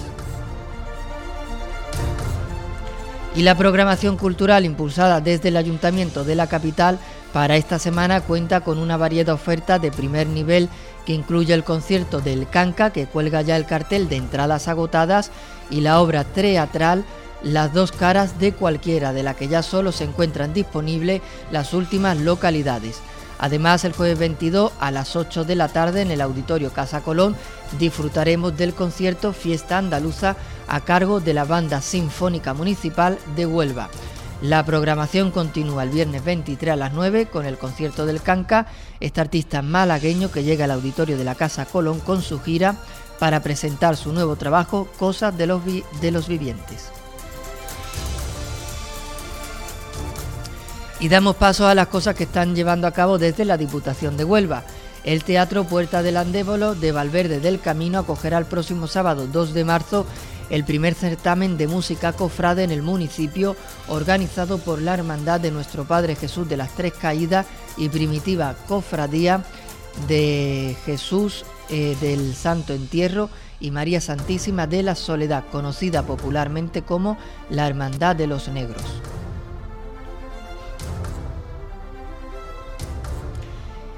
Y la programación cultural impulsada desde el Ayuntamiento de la capital para esta semana cuenta con una variedad oferta de primer nivel que incluye el concierto del Canca, que cuelga ya el cartel de entradas agotadas, y la obra teatral Las dos caras de cualquiera, de la que ya solo se encuentran disponibles las últimas localidades. Además, el jueves 22 a las 8 de la tarde en el Auditorio Casa Colón disfrutaremos del concierto Fiesta Andaluza a cargo de la Banda Sinfónica Municipal de Huelva. La programación continúa el viernes 23 a las 9 con el concierto del Canca, este artista malagueño que llega al auditorio de la Casa Colón con su gira para presentar su nuevo trabajo Cosas de los, de los Vivientes. Y damos paso a las cosas que están llevando a cabo desde la Diputación de Huelva. El Teatro Puerta del Andévolo de Valverde del Camino acogerá el próximo sábado 2 de marzo el primer certamen de música cofrade en el municipio organizado por la Hermandad de Nuestro Padre Jesús de las Tres Caídas y Primitiva Cofradía de Jesús eh, del Santo Entierro y María Santísima de la Soledad, conocida popularmente como la Hermandad de los Negros.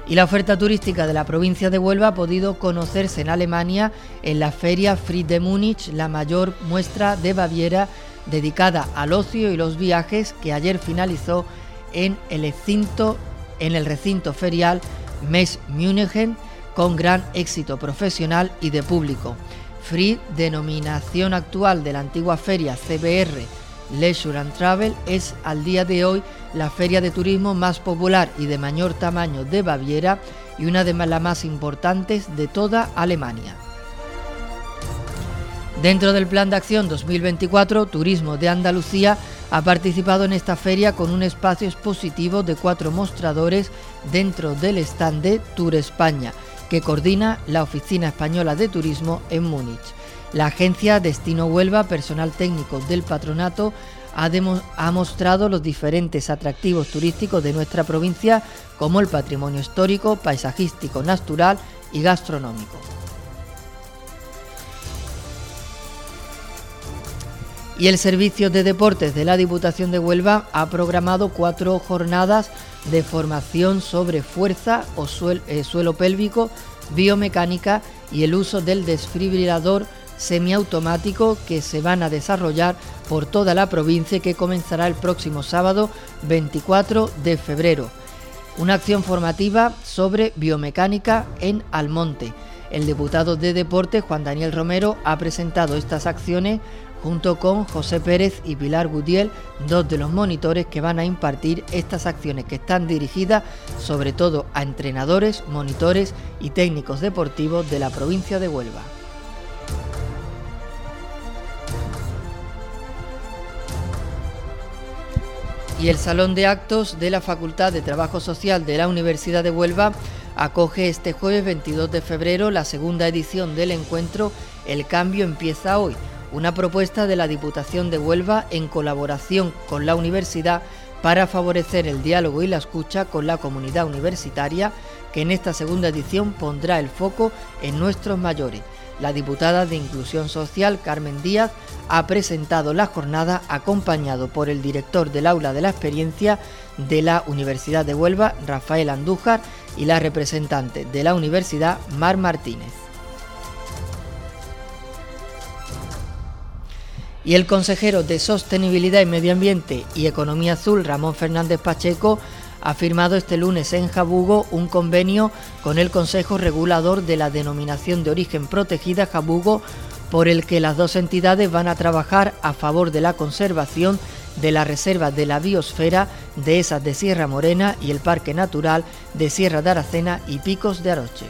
Y la oferta turística de la provincia de Huelva ha podido conocerse en Alemania en la feria Fried de Múnich, la mayor muestra de Baviera dedicada al ocio y los viajes que ayer finalizó en el recinto, ferial Mess München con gran éxito profesional y de público. Fried, denominación actual de la antigua feria CBR Leisure and Travel, es al día de hoy la feria de turismo más popular y de mayor tamaño de Baviera y una de las más importantes de toda Alemania. Dentro del Plan de Acción 2024, Turismo de Andalucía ha participado en esta feria con un espacio expositivo de cuatro mostradores dentro del stand de Tour España, que coordina la Oficina Española de Turismo en Múnich. La agencia Destino Huelva, personal técnico del patronato, ha, mostrado los diferentes atractivos turísticos de nuestra provincia, como el patrimonio histórico, paisajístico, natural y gastronómico. Y el Servicio de Deportes de la Diputación de Huelva ha programado cuatro jornadas de formación sobre fuerza o eh, suelo pélvico, biomecánica y el uso del desfibrilador semiautomático que se van a desarrollar por toda la provincia y que comenzará el próximo sábado 24 de febrero. Una acción formativa sobre biomecánica en Almonte. El diputado de Deporte, Juan Daniel Romero, ha presentado estas acciones junto con José Pérez y Pilar Gutiel, dos de los monitores que van a impartir estas acciones que están dirigidas sobre todo a entrenadores, monitores y técnicos deportivos de la provincia de Huelva. Y el Salón de Actos de la Facultad de Trabajo Social de la Universidad de Huelva acoge este jueves 22 de febrero la segunda edición del encuentro El cambio empieza hoy, una propuesta de la Diputación de Huelva en colaboración con la universidad para favorecer el diálogo y la escucha con la comunidad universitaria que en esta segunda edición pondrá el foco en nuestros mayores. La diputada de Inclusión Social, Carmen Díaz, ha presentado la jornada acompañado por el director del aula de la experiencia de la Universidad de Huelva, Rafael Andújar, y la representante de la Universidad, Mar Martínez. Y el consejero de Sostenibilidad y Medio Ambiente y Economía Azul, Ramón Fernández Pacheco, ha firmado este lunes en Jabugo un convenio con el Consejo Regulador de la Denominación de Origen Protegida Jabugo por el que las dos entidades van a trabajar a favor de la conservación de la reserva de la biosfera de esas de Sierra Morena y el Parque Natural de Sierra de Aracena y Picos de Aroche.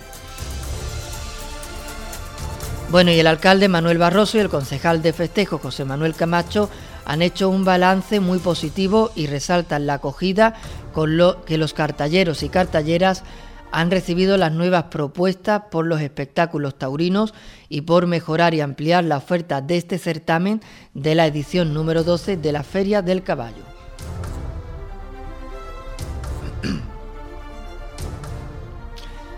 Bueno, y el alcalde Manuel Barroso y el concejal de festejo José Manuel Camacho han hecho un balance muy positivo y resaltan la acogida con lo que los cartalleros y cartalleras han recibido las nuevas propuestas por los espectáculos taurinos y por mejorar y ampliar la oferta de este certamen de la edición número 12 de la Feria del Caballo.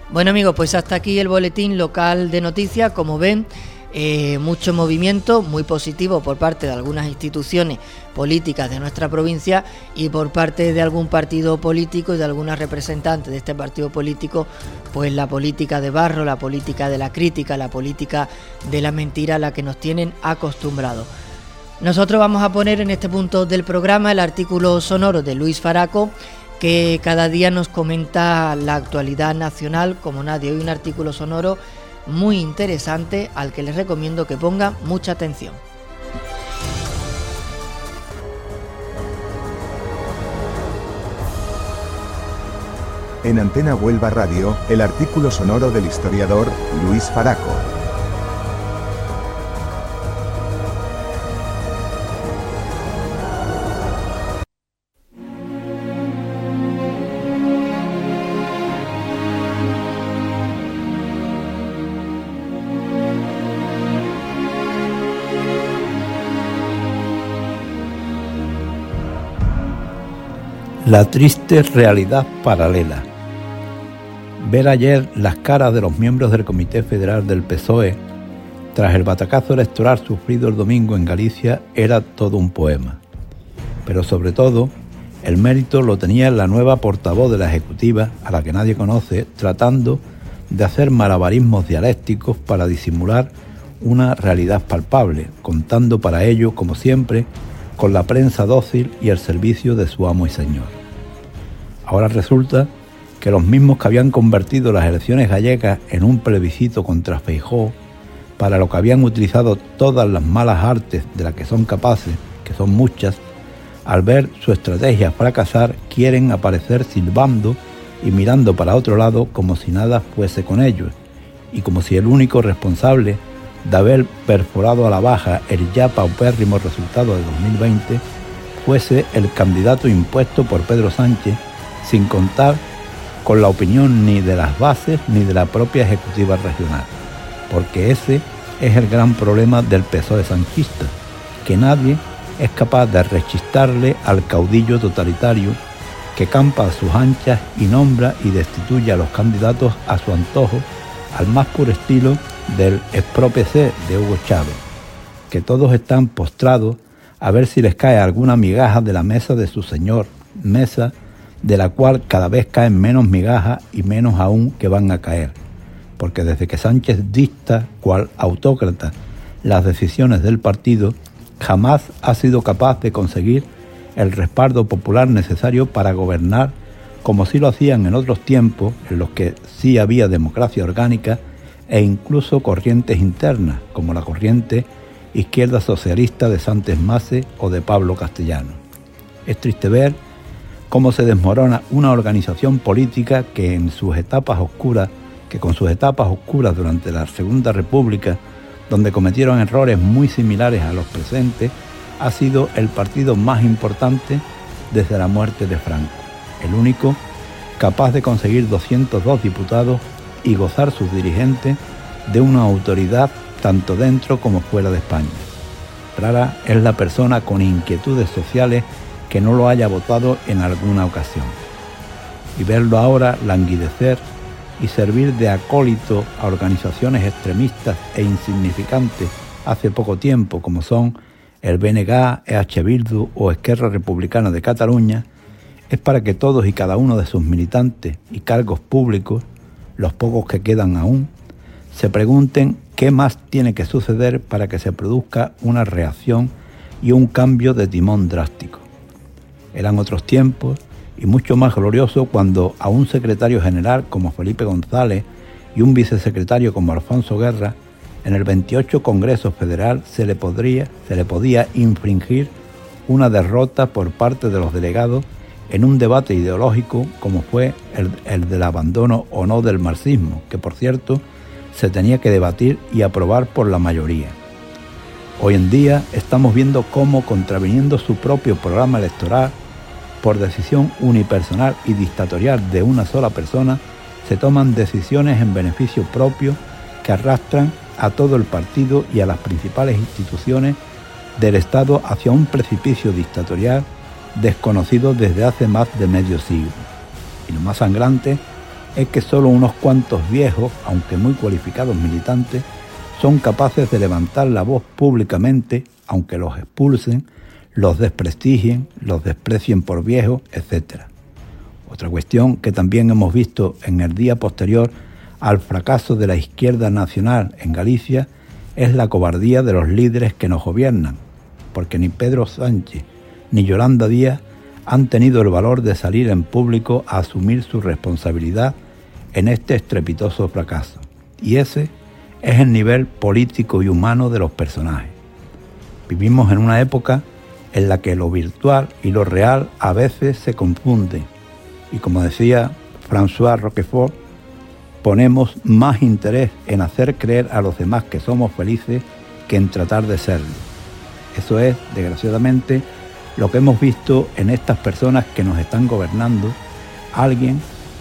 Bueno amigos, pues hasta aquí el boletín local de noticias. Como ven, eh, mucho movimiento muy positivo por parte de algunas instituciones políticas de nuestra provincia y por parte de algún partido político y de algunas representantes de este partido político, pues la política de barro, la política de la crítica, la política de la mentira a la que nos tienen acostumbrados. Nosotros vamos a poner en este punto del programa el artículo sonoro de Luis Faraco que cada día nos comenta la actualidad nacional como nadie. Hoy un artículo sonoro muy interesante al que les recomiendo que pongan mucha atención. En Antena Huelva Radio, el artículo sonoro del historiador Luis Faraco. La triste realidad paralela. Ver ayer las caras de los miembros del Comité Federal del PSOE tras el batacazo electoral sufrido el domingo en Galicia era todo un poema. Pero sobre todo, el mérito lo tenía la nueva portavoz de la Ejecutiva, a la que nadie conoce, tratando de hacer malabarismos dialécticos para disimular una realidad palpable, contando para ello, como siempre, con la prensa dócil y el servicio de su amo y señor. Ahora resulta que los mismos que habían convertido las elecciones gallegas en un plebiscito contra Feijó, para lo que habían utilizado todas las malas artes de las que son capaces, que son muchas, al ver su estrategia fracasar, quieren aparecer silbando y mirando para otro lado como si nada fuese con ellos, y como si el único responsable de haber perforado a la baja el ya paupérrimo resultado de 2020 fuese el candidato impuesto por Pedro Sánchez, sin contar con la opinión ni de las bases ni de la propia ejecutiva regional, porque ese es el gran problema del PSOE sanchista, que nadie es capaz de rechistarle al caudillo totalitario que campa a sus anchas y nombra y destituye a los candidatos a su antojo, al más puro estilo del expropc de Hugo Chávez, que todos están postrados a ver si les cae alguna migaja de la mesa de su señor, mesa de la cual cada vez caen menos migajas y menos aún que van a caer, porque desde que Sánchez dicta, cual autócrata, las decisiones del partido, jamás ha sido capaz de conseguir el respaldo popular necesario para gobernar como si lo hacían en otros tiempos en los que sí había democracia orgánica e incluso corrientes internas, como la corriente izquierda socialista de Santos Mase o de Pablo Castellano. Es triste ver cómo se desmorona una organización política que en sus etapas oscuras, que con sus etapas oscuras durante la Segunda República, donde cometieron errores muy similares a los presentes, ha sido el partido más importante desde la muerte de Franco, el único capaz de conseguir 202 diputados y gozar sus dirigentes de una autoridad tanto dentro como fuera de España. Rara es la persona con inquietudes sociales que no lo haya votado en alguna ocasión. Y verlo ahora languidecer y servir de acólito a organizaciones extremistas e insignificantes hace poco tiempo, como son el BNG, EH Bildu o Esquerra Republicana de Cataluña, es para que todos y cada uno de sus militantes y cargos públicos, los pocos que quedan aún, se pregunten qué más tiene que suceder para que se produzca una reacción y un cambio de timón drástico. Eran otros tiempos y mucho más glorioso cuando a un secretario general como Felipe González y un vicesecretario como Alfonso Guerra, en el 28 Congreso Federal se le, podría, se le podía infringir una derrota por parte de los delegados en un debate ideológico como fue el, el, del abandono o no del marxismo, que por cierto se tenía que debatir y aprobar por la mayoría. Hoy en día estamos viendo cómo, contraviniendo su propio programa electoral, por decisión unipersonal y dictatorial de una sola persona, se toman decisiones en beneficio propio que arrastran a todo el partido y a las principales instituciones del Estado hacia un precipicio dictatorial desconocido desde hace más de medio siglo. Y lo más sangrante es que solo unos cuantos viejos, aunque muy cualificados militantes, son capaces de levantar la voz públicamente, aunque los expulsen, los desprestigien, los desprecien por viejos, etc. Otra cuestión que también hemos visto en el día posterior al fracaso de la izquierda nacional en Galicia es la cobardía de los líderes que nos gobiernan, porque ni Pedro Sánchez ni Yolanda Díaz han tenido el valor de salir en público a asumir su responsabilidad en este estrepitoso fracaso. Y ese es el nivel político y humano de los personajes. Vivimos en una época en la que lo virtual y lo real a veces se confunden. Y como decía François Roquefort, ponemos más interés en hacer creer a los demás que somos felices que en tratar de serlo. Eso es, desgraciadamente, lo que hemos visto en estas personas que nos están gobernando, alguien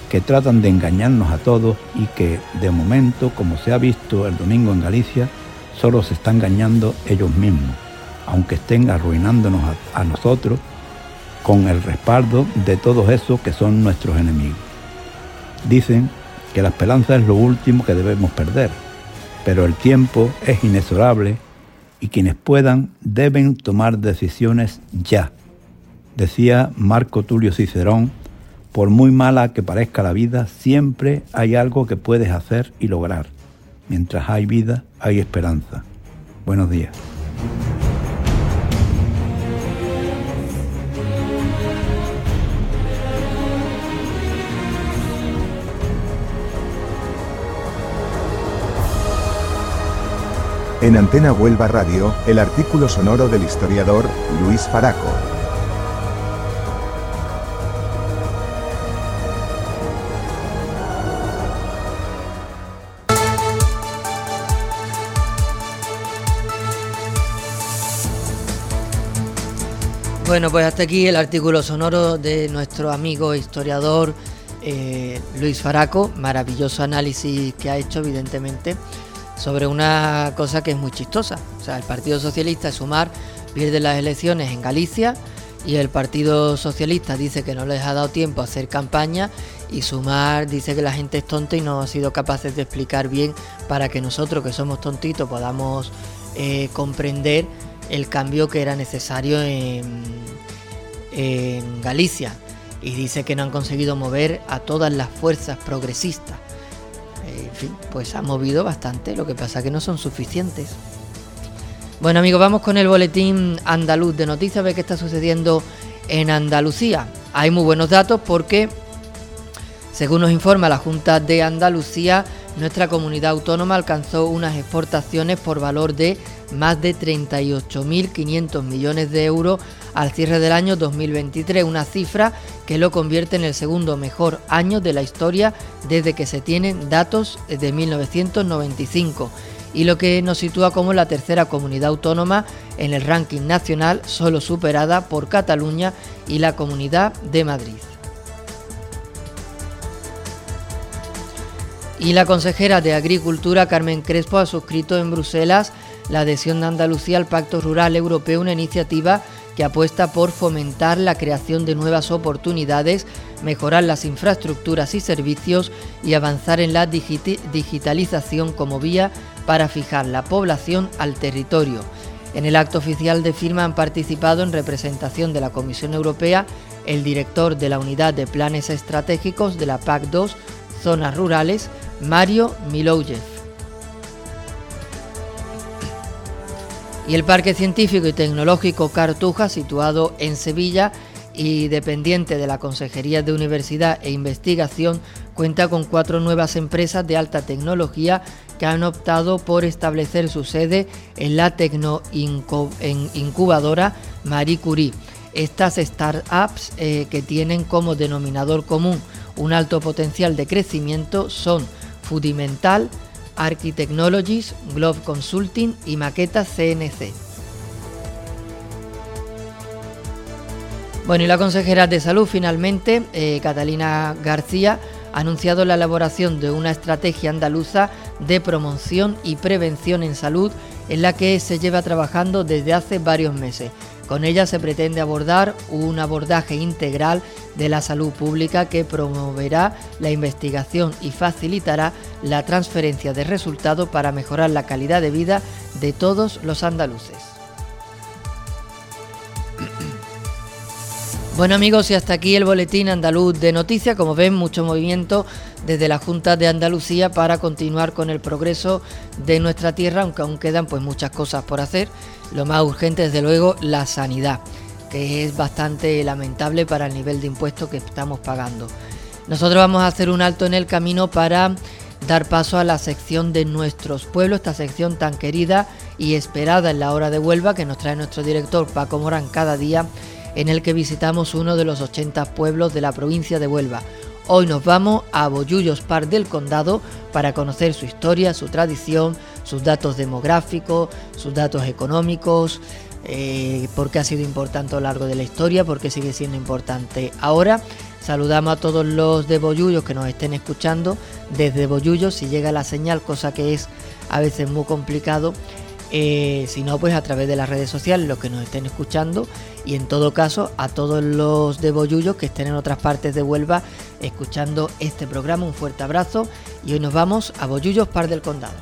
que tratan de engañarnos a todos y que de momento, como se ha visto el domingo en Galicia, solo se están engañando ellos mismos, aunque estén arruinándonos a, nosotros con el respaldo de todos esos que son nuestros enemigos. Dicen que la esperanza es lo último que debemos perder, pero el tiempo es inexorable y quienes puedan deben tomar decisiones ya. Decía Marco Tulio Cicerón, por muy mala que parezca la vida, siempre hay algo que puedes hacer y lograr. Mientras hay vida, hay esperanza. Buenos días. En Antena Huelva Radio, el artículo sonoro del historiador Luis Faraco. Bueno, pues hasta aquí el artículo sonoro de nuestro amigo historiador eh, Luis Faraco. Maravilloso análisis que ha hecho, evidentemente sobre una cosa que es muy chistosa. O sea, el Partido Socialista, Sumar, pierde las elecciones en Galicia y el Partido Socialista dice que no les ha dado tiempo a hacer campaña y Sumar dice que la gente es tonta y no ha sido capaces de explicar bien para que nosotros que somos tontitos podamos eh, comprender el cambio que era necesario en, Galicia. Y dice que no han conseguido mover a todas las fuerzas progresistas pues ha movido bastante, lo que pasa que no son suficientes. Bueno amigos, vamos con el boletín andaluz de noticias, a ver qué está sucediendo en Andalucía. Hay muy buenos datos porque, según nos informa la Junta de Andalucía, nuestra comunidad autónoma alcanzó unas exportaciones por valor de más de 38.500 millones de euros al cierre del año 2023, una cifra que lo convierte en el segundo mejor año de la historia desde que se tienen datos de 1995 y lo que nos sitúa como la tercera comunidad autónoma en el ranking nacional, solo superada por Cataluña y la Comunidad de Madrid. Y la consejera de Agricultura, Carmen Crespo, ha suscrito en Bruselas la adhesión de Andalucía al Pacto Rural Europeo, una iniciativa que apuesta por fomentar la creación de nuevas oportunidades, mejorar las infraestructuras y servicios y avanzar en la digitalización como vía para fijar la población al territorio. En el acto oficial de firma han participado en representación de la Comisión Europea el director de la Unidad de Planes Estratégicos de la PAC 2, Zonas Rurales, Mario Miloujev. y el Parque Científico y Tecnológico Cartuja, situado en Sevilla y dependiente de la Consejería de Universidad e Investigación, cuenta con cuatro nuevas empresas de alta tecnología que han optado por establecer su sede en la tecnoincubadora Marie Curie. Estas startups eh, que tienen como denominador común un alto potencial de crecimiento son Fudimental, Architechnologies, Glove Consulting y Maqueta CNC. Bueno, y la consejera de salud finalmente, eh, Catalina García, ha anunciado la elaboración de una estrategia andaluza de promoción y prevención en salud en la que se lleva trabajando desde hace varios meses. Con ella se pretende abordar un abordaje integral de la salud pública que promoverá la investigación y facilitará la transferencia de resultados para mejorar la calidad de vida de todos los andaluces. Bueno amigos, y hasta aquí el boletín andaluz de noticias. Como ven, mucho movimiento desde la Junta de Andalucía para continuar con el progreso de nuestra tierra, aunque aún quedan pues muchas cosas por hacer. Lo más urgente, desde luego, la sanidad. que es bastante lamentable para el nivel de impuestos que estamos pagando. Nosotros vamos a hacer un alto en el camino para dar paso a la sección de nuestros pueblos, esta sección tan querida y esperada en la hora de Huelva que nos trae nuestro director Paco Morán cada día, en el que visitamos uno de los 80 pueblos de la provincia de Huelva. Hoy nos vamos a Bollullos Par del Condado para conocer su historia, su tradición, sus datos demográficos, sus datos económicos, eh, por qué ha sido importante a lo largo de la historia, por qué sigue siendo importante ahora. Saludamos a todos los de Bollullos que nos estén escuchando desde Bollullos si llega la señal, cosa que es a veces muy complicado. Eh, si no, pues a través de las redes sociales, los que nos estén escuchando. Y en todo caso, a todos los de Bollullos que estén en otras partes de Huelva escuchando este programa, un fuerte abrazo. Y hoy nos vamos a Bollullos, Par del Condado.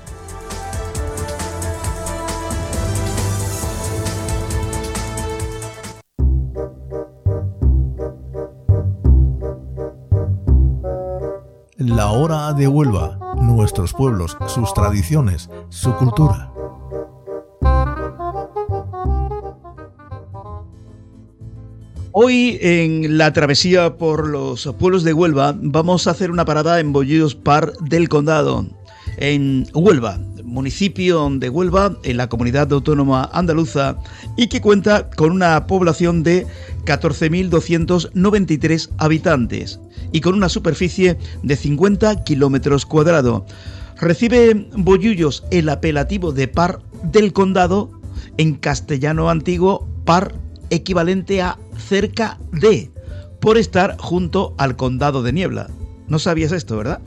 La hora de Huelva, nuestros pueblos, sus tradiciones, su cultura. Hoy en la travesía por los pueblos de Huelva vamos a hacer una parada en Bollidos Par del Condado, en Huelva, municipio de Huelva, en la comunidad autónoma andaluza, y que cuenta con una población de 14.293 habitantes y con una superficie de 50 kilómetros cuadrados. Recibe Bollullos el apelativo de par del condado, en castellano antiguo, par equivalente a cerca de, por estar junto al condado de Niebla. No sabías esto, ¿verdad?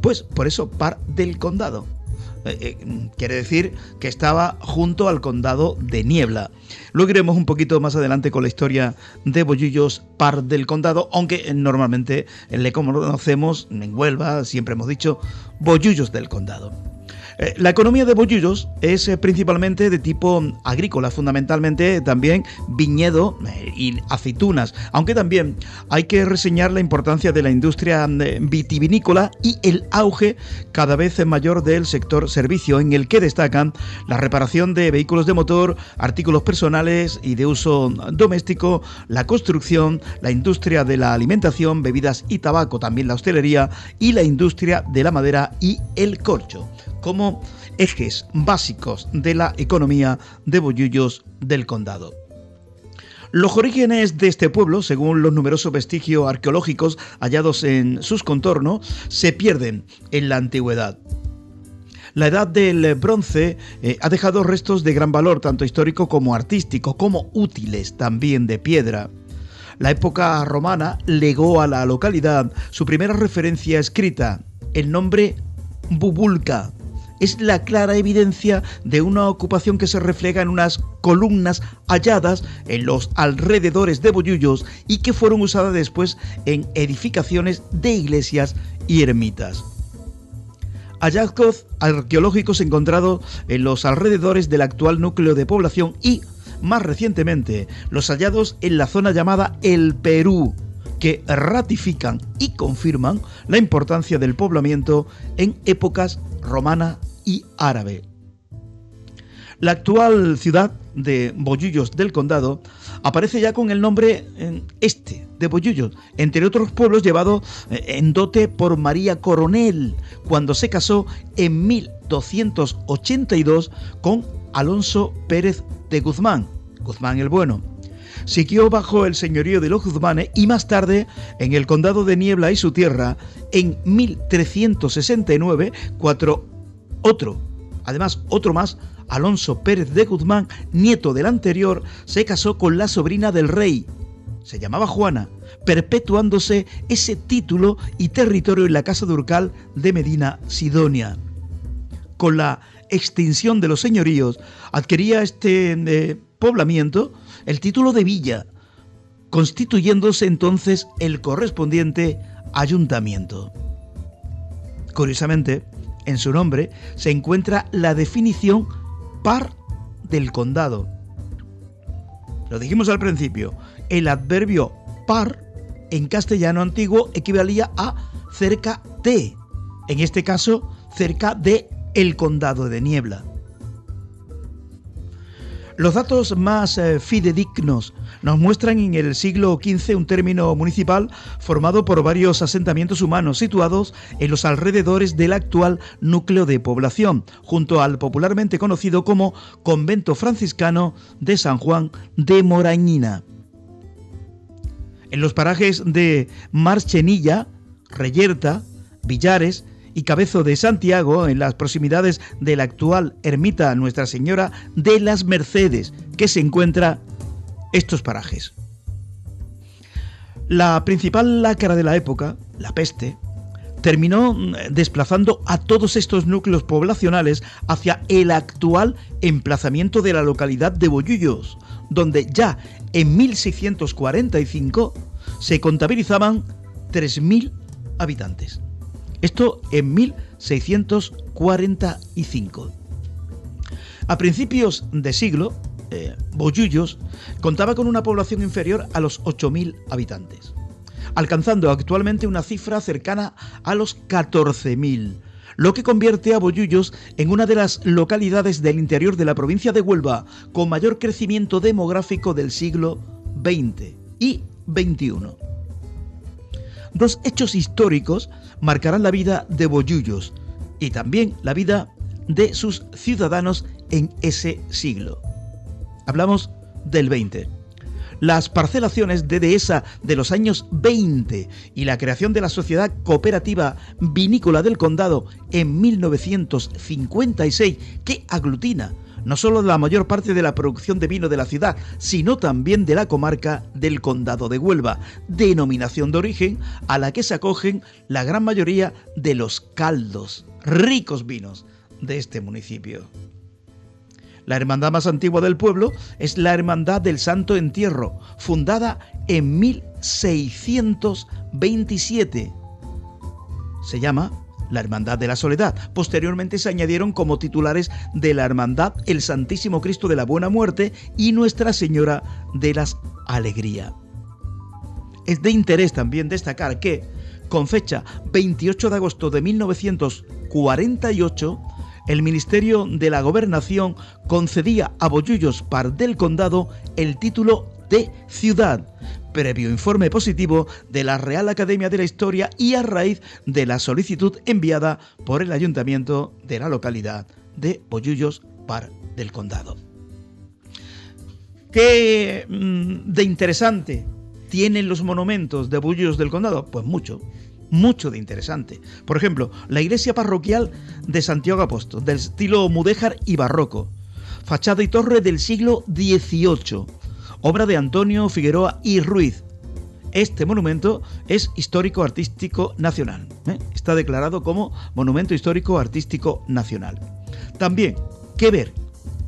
Pues por eso par del condado. Eh, eh, quiere decir que estaba junto al condado de Niebla. Luego iremos un poquito más adelante con la historia de Bollullos Par del Condado, aunque normalmente le conocemos en Huelva, siempre hemos dicho Bollullos del Condado. Eh, la economía de Bollullos es eh, principalmente de tipo agrícola, fundamentalmente también viñedo eh, y aceitunas, aunque también hay que reseñar la importancia de la industria vitivinícola y el auge cada vez mayor del sector servicio, en el que destacan la reparación de vehículos de motor, artículos personales y de uso doméstico, la construcción, la industria de la alimentación, bebidas y tabaco, también la hostelería y la industria de la madera y el corcho como ejes básicos de la economía de Bollullos del condado. Los orígenes de este pueblo, según los numerosos vestigios arqueológicos hallados en sus contornos, se pierden en la antigüedad. La edad del bronce eh, ha dejado restos de gran valor, tanto histórico como artístico, como útiles también de piedra. La época romana legó a la localidad su primera referencia escrita, el nombre Bubulca, es la clara evidencia de una ocupación que se refleja en unas columnas halladas en los alrededores de Bollullos y que fueron usadas después en edificaciones de iglesias y ermitas. Hallazgos arqueológicos encontrados en los alrededores del actual núcleo de población y, más recientemente, los hallados en la zona llamada El Perú, que ratifican y confirman la importancia del poblamiento en épocas romana y árabe. La actual ciudad de Bollullos del Condado aparece ya con el nombre este de Bollullos, entre otros pueblos llevado eh, en dote por María Coronel cuando se casó en 1282 con Alonso Pérez de Guzmán, Guzmán el Bueno. Siguió bajo el señorío de los Guzmanes y más tarde en el condado de Niebla y su tierra en 1369 cuatro otro, además otro más, Alonso Pérez de Guzmán, nieto del anterior, se casó con la sobrina del rey. Se llamaba Juana, perpetuándose ese título y territorio en la casa de Urcal de Medina Sidonia. Con la extinción de los señoríos, adquiría este eh, poblamiento el título de villa, constituyéndose entonces el correspondiente ayuntamiento. Curiosamente, en su nombre se encuentra la definición par del condado. Lo dijimos al principio, el adverbio par en castellano antiguo equivalía a cerca de, en este caso cerca de el condado de Niebla. Los datos más eh, fidedignos nos muestran en el siglo XV un término municipal formado por varios asentamientos humanos situados en los alrededores del actual núcleo de población, junto al popularmente conocido como Convento Franciscano de San Juan de Morañina. En los parajes de Marchenilla, Reyerta, Villares y Cabezo de Santiago, en las proximidades de la actual ermita Nuestra Señora de las Mercedes, que se encuentra estos parajes. La principal lácara de la época, la peste, terminó mm, desplazando a todos estos núcleos poblacionales hacia el actual emplazamiento de la localidad de Bollullos, donde ya en 1645 se contabilizaban 3.000 habitantes. Esto en 1645. A principios de siglo, eh, contaba con una población inferior a los 8.000 habitantes, alcanzando actualmente una cifra cercana a los 14.000, lo que convierte a Bollullos en una de las localidades del interior de la provincia de Huelva con mayor crecimiento demográfico del siglo XX y XXI. Dos hechos históricos marcarán la vida de Bollullos y también la vida de sus ciudadanos en ese siglo. Hablamos del 20. Las parcelaciones de dehesa de los años 20 y la creación de la Sociedad Cooperativa Vinícola del Condado en 1956, que aglutina no solo la mayor parte de la producción de vino de la ciudad, sino también de la comarca del Condado de Huelva, denominación de origen a la que se acogen la gran mayoría de los caldos, ricos vinos de este municipio. La hermandad más antigua del pueblo es la Hermandad del Santo Entierro, fundada en 1627. Se llama la Hermandad de la Soledad. Posteriormente se añadieron como titulares de la Hermandad el Santísimo Cristo de la Buena Muerte y Nuestra Señora de las Alegría. Es de interés también destacar que, con fecha 28 de agosto de 1948, el Ministerio de la Gobernación concedía a Bollullos Par del Condado el título de ciudad, previo informe positivo de la Real Academia de la Historia y a raíz de la solicitud enviada por el ayuntamiento de la localidad de Bollullos Par del Condado. ¿Qué mm, de interesante tienen los monumentos de Bollullos del Condado? Pues mucho, mucho de interesante. Por ejemplo, la iglesia parroquial de Santiago Apóstol, del estilo mudéjar y barroco, fachada y torre del siglo XVIII, obra de Antonio Figueroa y Ruiz. Este monumento es histórico artístico nacional. ¿eh? Está declarado como Monumento Histórico Artístico Nacional. También, ¿qué ver?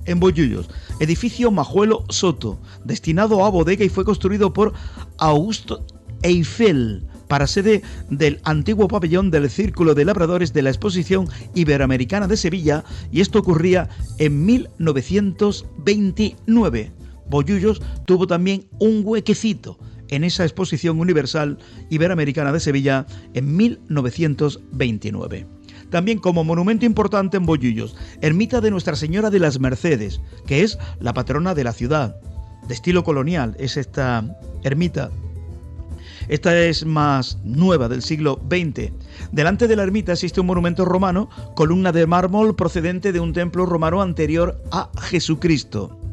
En Bollullos, edificio Majuelo Soto, destinado a bodega y fue construido por Augusto Eiffel para sede del antiguo pabellón del Círculo de Labradores de la Exposición Iberoamericana de Sevilla y esto ocurría en 1929. Bollullos tuvo también un huequecito en esa exposición universal iberoamericana de Sevilla en 1929. También como monumento importante en Bollullos, ermita de Nuestra Señora de las Mercedes, que es la patrona de la ciudad. De estilo colonial es esta ermita. Esta es más nueva del siglo XX. Delante de la ermita existe un monumento romano, columna de mármol procedente de un templo romano anterior a Jesucristo.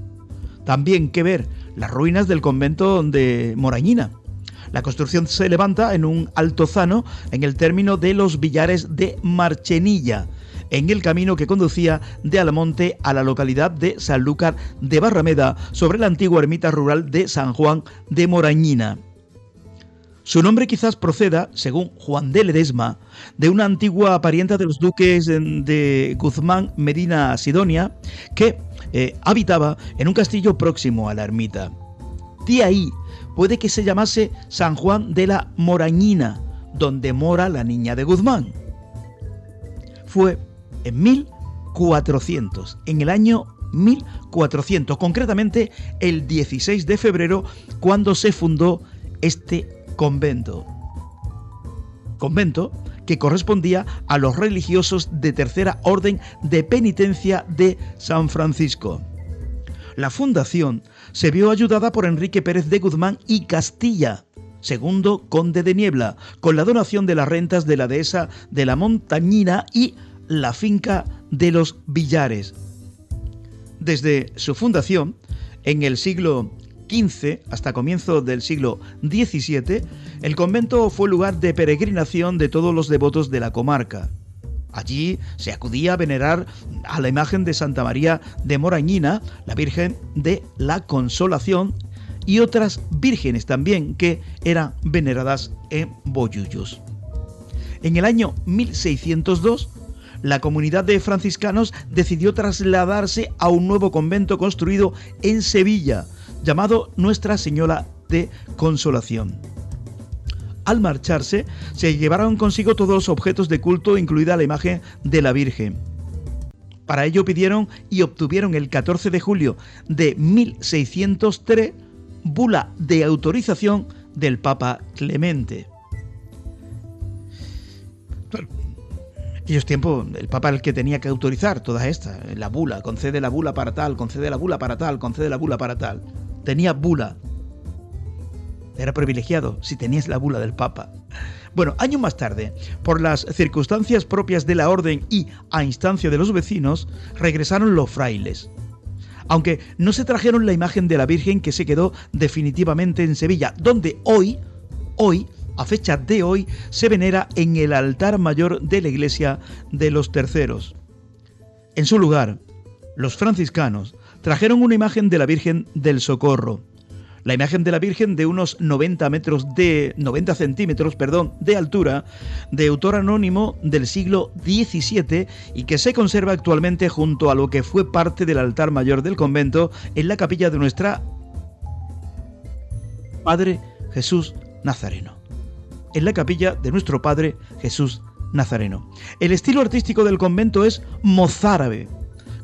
También que ver las ruinas del convento de Morañina. La construcción se levanta en un altozano en el término de los billares de Marchenilla, en el camino que conducía de Almonte a la localidad de Sanlúcar de Barrameda, sobre la antigua ermita rural de San Juan de Morañina. Su nombre quizás proceda, según Juan de Ledesma, de una antigua parienta de los duques de Guzmán Medina Sidonia, que eh, habitaba en un castillo próximo a la ermita. De ahí puede que se llamase San Juan de la Morañina, donde mora la niña de Guzmán. Fue en 1400, en el año 1400, concretamente el 16 de febrero, cuando se fundó este convento. Convento que correspondía a los religiosos de tercera orden de penitencia de San Francisco. la fundación se vio ayudada por Enrique Pérez de Guzmán y Castilla, segundo conde de Niebla, con la donación de las rentas de la dehesa de la Montañina y la finca de los Villares. Desde su fundación, en el siglo Hasta comienzo del siglo XVII, el convento fue lugar de peregrinación de todos los devotos de la comarca. Allí se acudía a venerar a la imagen de Santa María de Morañina, la Virgen de la Consolación, y otras vírgenes también que eran veneradas en Boyullos. En el año 1602, la comunidad de franciscanos decidió trasladarse a un nuevo convento construido en Sevilla, llamado Nuestra Señora de Consolación. Al marcharse, se llevaron consigo todos los objetos de culto, incluida la imagen de la Virgen. Para ello pidieron y obtuvieron el 14 de julio de 1603 bula de autorización del Papa Clemente. En aquellos tiempos el Papa el que tenía que autorizar todas estas, la bula, concede la bula para tal, concede la bula para tal, concede la bula para tal. Tenía bula. Era privilegiado si tenías la bula del Papa. Bueno, años más tarde, por las circunstancias propias de la orden y a instancia de los vecinos, regresaron los frailes aunque no se trajeron la imagen de la Virgen que se quedó definitivamente en Sevilla, donde hoy, hoy, a fecha de hoy, se venera en el altar mayor de la iglesia de los terceros. En su lugar, los franciscanos trajeron una imagen de la Virgen del Socorro, la imagen de la Virgen de unos 90 metros de 90 centímetros, perdón, de altura, de autor anónimo del siglo XVII y que se conserva actualmente junto a lo que fue parte del altar mayor del convento en la capilla de nuestra Padre Jesús Nazareno. En la capilla de nuestro Padre Jesús Nazareno. El estilo artístico del convento es mozárabe,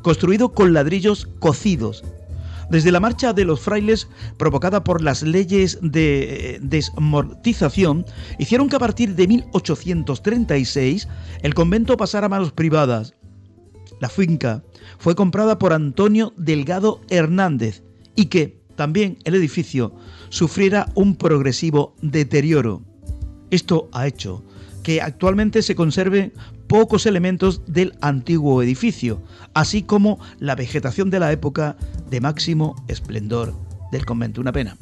construido con ladrillos cocidos, desde la marcha de los frailes provocada por las leyes de eh, desmortización, hicieron que a partir de 1836 el convento pasara a manos privadas. La finca fue comprada por Antonio Delgado Hernández y que también el edificio sufriera un progresivo deterioro. Esto ha hecho que actualmente se conserven pocos elementos del antiguo edificio, así como la vegetación de la época de máximo esplendor del convento. Una pena.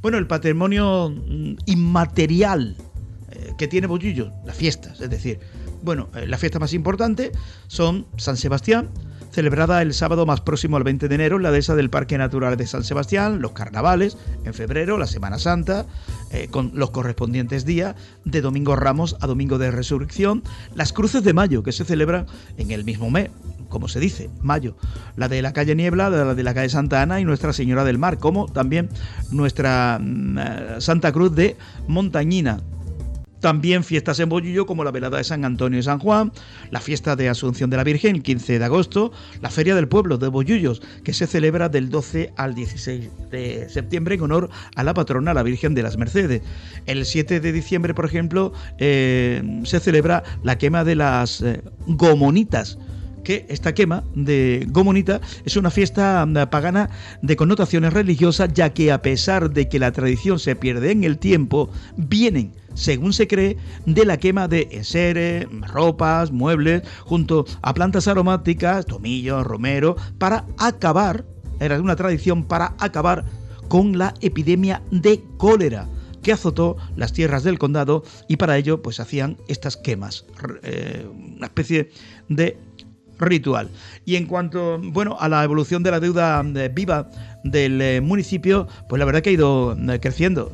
Bueno, el patrimonio mm, inmaterial eh, que tiene Bollillo, las fiestas, es decir, bueno, eh, la fiesta más importante son San Sebastián, celebrada el sábado más próximo al 20 de enero en la dehesa del Parque Natural de San Sebastián, los carnavales en febrero, la Semana Santa, eh, con los correspondientes días, de Domingo Ramos a Domingo de Resurrección, las cruces de mayo que se celebran en el mismo mes, como se dice, mayo, la de la calle Niebla, la de la calle Santa Ana y Nuestra Señora del Mar, como también nuestra mm, eh, Santa Cruz de Montañina, también fiestas en Bollullo como la velada de San Antonio y San Juan, la fiesta de Asunción de la Virgen el 15 de agosto, la Feria del Pueblo de Bollullos que se celebra del 12 al 16 de septiembre en honor a la patrona, la Virgen de las Mercedes. El 7 de diciembre, por ejemplo, eh, se celebra la quema de las eh, gomonitas que esta quema de Gomonita es una fiesta pagana de connotaciones religiosas, ya que a pesar de que la tradición se pierde en el tiempo, vienen según se cree, de la quema de enseres, ropas, muebles, junto a plantas aromáticas, tomillo, romero, para acabar, era una tradición para acabar con la epidemia de cólera que azotó las tierras del condado y para ello pues hacían estas quemas, eh, una especie de ritual. Y en cuanto, bueno, a la evolución de la deuda eh, viva del eh, municipio, pues la verdad que ha ido creciendo.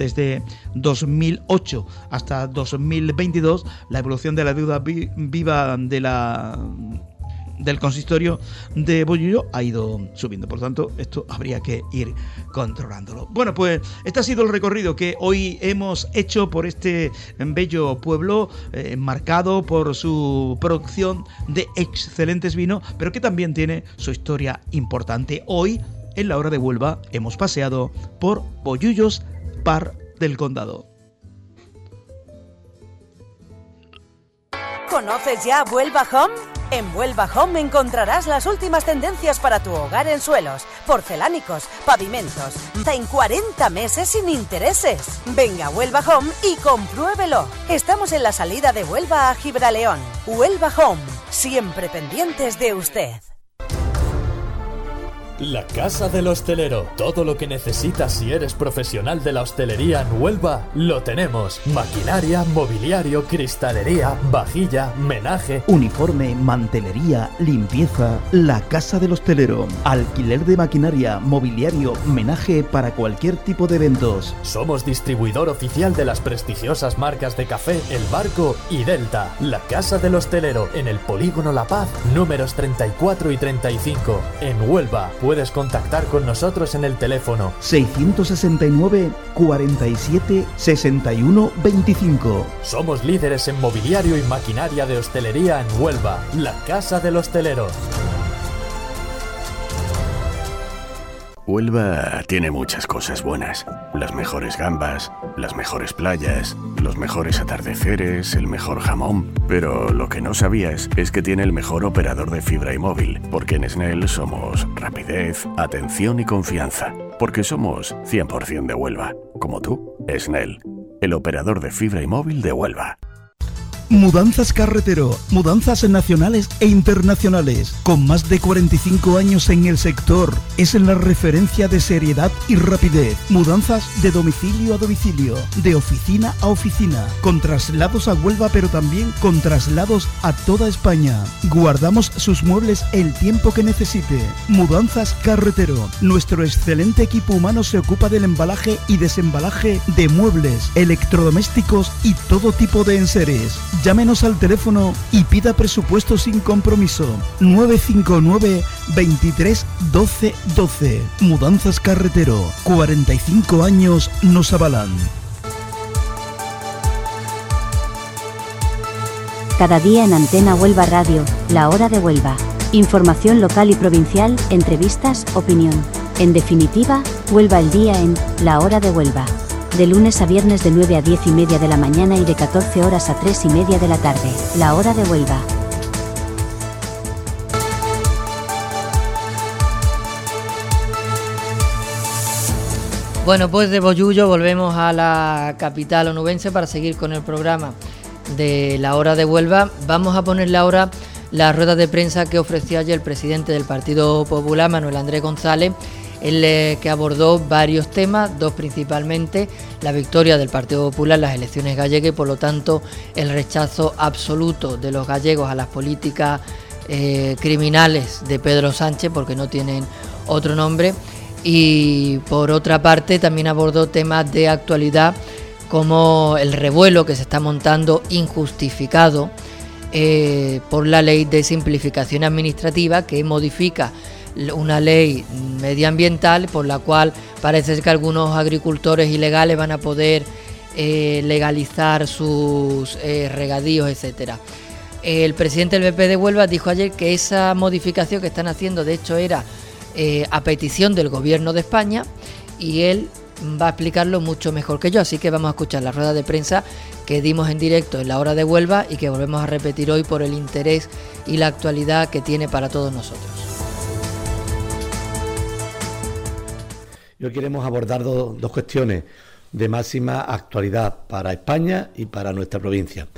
Desde 2008 hasta 2022, la evolución de la deuda viva del consistorio de Bollullo ha ido subiendo. Por tanto, esto habría que ir controlándolo. Bueno, pues este ha sido el recorrido que hoy hemos hecho por este bello pueblo, eh, marcado por su producción de excelentes vinos, pero que también tiene su historia importante. Hoy, en la hora de Huelva, hemos paseado por Bollullos Par del Condado. ¿Conoces ya Vuelva Home? En Huelva Home encontrarás las últimas tendencias para tu hogar en suelos, porcelánicos, pavimentos. En 40 meses sin intereses. Venga a Huelva Home y compruébelo. Estamos en la salida de Huelva a Gibraleón. Huelva Home, siempre pendientes de usted. La Casa del Hostelero. Todo lo que necesitas si eres profesional de la hostelería en Huelva, lo tenemos. Maquinaria, mobiliario, cristalería, vajilla, menaje. Uniforme, mantelería, limpieza. La Casa del Hostelero. Alquiler de maquinaria, mobiliario, menaje para cualquier tipo de eventos. Somos distribuidor oficial de las prestigiosas marcas de café El Barco y Delta. La Casa del Hostelero en el Polígono La Paz, números 34 y 35, en Huelva puedes contactar con nosotros en el teléfono 669 47 61 25. Somos líderes en mobiliario y maquinaria de hostelería en Huelva, la Casa del Hostelero. Huelva tiene muchas cosas buenas. Las mejores gambas, las mejores playas, los mejores atardeceres, el mejor jamón. Pero lo que no sabías es que tiene el mejor operador de fibra y móvil, porque en Snell somos rapidez, atención y confianza. Porque somos 100% de Huelva. Como tú, Snell, el operador de fibra y móvil de Huelva. Mudanzas Carretero, mudanzas nacionales e internacionales, con más de 45 años en el sector, es la referencia de seriedad y rapidez. Mudanzas de domicilio a domicilio, de oficina a oficina, con traslados a Huelva pero también con traslados a toda España. Guardamos sus muebles el tiempo que necesite. Mudanzas Carretero, nuestro excelente equipo humano se ocupa del embalaje y desembalaje de muebles, electrodomésticos y todo tipo de enseres. Llámenos al teléfono y pida presupuesto sin compromiso. 959 23 12 12. Mudanzas Carretero. 45 años nos avalan. Cada día en Antena Huelva Radio, la hora de Huelva. Información local y provincial, entrevistas, opinión. En definitiva, Huelva el día en La Hora de Huelva de lunes a viernes de 9 a 10 y media de la mañana y de 14 horas a 3 y media de la tarde, la hora de Huelva. Bueno, pues de Boyullo volvemos a la capital onubense para seguir con el programa de la hora de Huelva. Vamos a ponerle ahora la rueda de prensa que ofreció ayer el presidente del Partido Popular, Manuel Andrés González, el que abordó varios temas, dos principalmente, la victoria del Partido Popular en las elecciones gallegas y por lo tanto el rechazo absoluto de los gallegos a las políticas eh, criminales de Pedro Sánchez, porque no tienen otro nombre, y por otra parte también abordó temas de actualidad como el revuelo que se está montando injustificado eh, por la ley de simplificación administrativa que modifica una ley medioambiental por la cual parece que algunos agricultores ilegales van a poder eh, legalizar sus eh, regadíos, etcétera. El presidente del BP de Huelva dijo ayer que esa modificación que están haciendo, de hecho, era eh, a petición del gobierno de España y él va a explicarlo mucho mejor que yo. Así que vamos a escuchar la rueda de prensa que dimos en directo en la hora de Huelva y que volvemos a repetir hoy por el interés y la actualidad que tiene para todos nosotros. Hoy queremos abordar dos cuestiones de máxima actualidad para España y para nuestra provincia.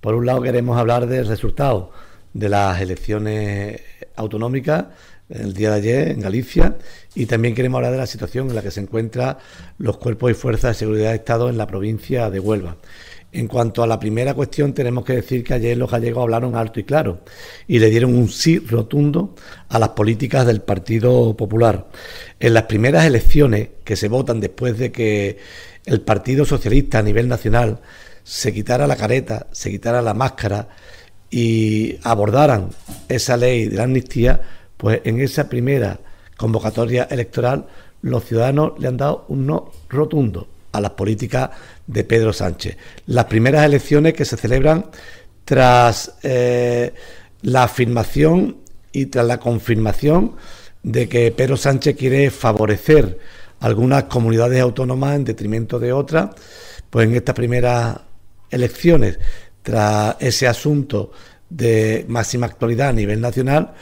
Por un lado queremos hablar del resultado de las elecciones autonómicas el día de ayer en Galicia y también queremos hablar de la situación en la que se encuentran los cuerpos y fuerzas de seguridad de Estado en la provincia de Huelva. En cuanto a la primera cuestión, tenemos que decir que ayer los gallegos hablaron alto y claro y le dieron un sí rotundo a las políticas del Partido Popular. En las primeras elecciones que se votan después de que el Partido Socialista a nivel nacional se quitara la careta, se quitara la máscara y abordaran esa ley de la amnistía, pues en esa primera convocatoria electoral los ciudadanos le han dado un no rotundo a las políticas de Pedro Sánchez. Las primeras elecciones que se celebran tras eh, la afirmación y tras la confirmación de que Pedro Sánchez quiere favorecer algunas comunidades autónomas en detrimento de otras, pues en estas primeras elecciones, tras ese asunto de máxima actualidad a nivel nacional,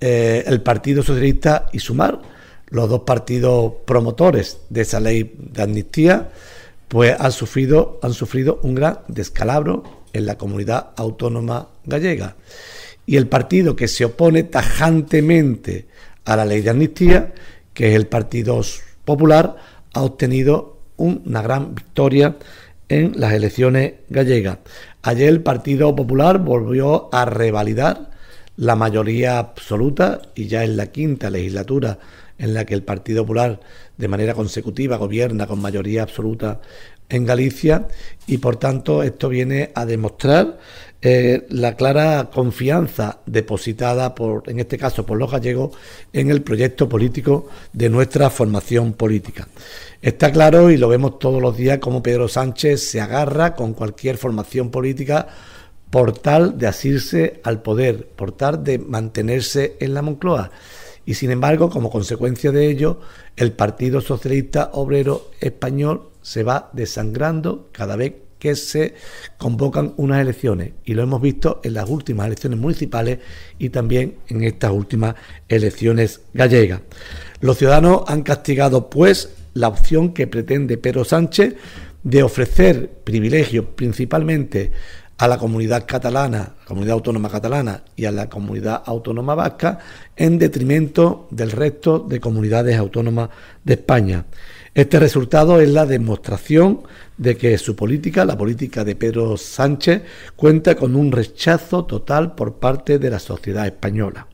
eh, el Partido Socialista y Sumar, los dos partidos promotores de esa ley de amnistía, pues han sufrido, han sufrido un gran descalabro en la comunidad autónoma gallega. Y el partido que se opone tajantemente a la ley de amnistía, que es el Partido Popular, ha obtenido una gran victoria en las elecciones gallegas. Ayer el Partido Popular volvió a revalidar la mayoría absoluta y ya en la quinta legislatura en la que el Partido Popular de manera consecutiva gobierna con mayoría absoluta en Galicia y por tanto esto viene a demostrar eh, la clara confianza depositada por, en este caso por los gallegos, en el proyecto político de nuestra formación política. Está claro y lo vemos todos los días como Pedro Sánchez se agarra con cualquier formación política por tal de asirse al poder, por tal de mantenerse en la Moncloa. Y sin embargo, como consecuencia de ello, el Partido Socialista Obrero Español se va desangrando cada vez que se convocan unas elecciones. Y lo hemos visto en las últimas elecciones municipales y también en estas últimas elecciones gallegas. Los ciudadanos han castigado, pues, la opción que pretende Pedro Sánchez de ofrecer privilegios principalmente a la comunidad catalana, la comunidad autónoma catalana y a la comunidad autónoma vasca en detrimento del resto de comunidades autónomas de España. Este resultado es la demostración de que su política, la política de Pedro Sánchez, cuenta con un rechazo total por parte de la sociedad española.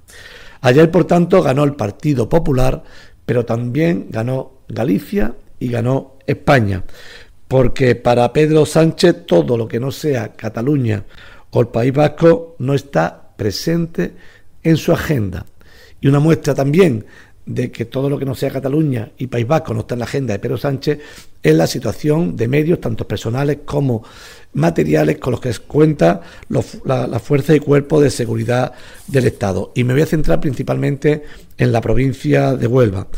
Ayer, por tanto, ganó el Partido Popular, pero también ganó Galicia y ganó España, porque para Pedro Sánchez todo lo que no sea Cataluña o el País Vasco no está presente en su agenda. Y una muestra también de que todo lo que no sea Cataluña y País Vasco no está en la agenda de Pedro Sánchez es la situación de medios, tanto personales como materiales, con los que cuenta la, fuerza y cuerpo de seguridad del Estado. Y me voy a centrar principalmente en la provincia de Huelva.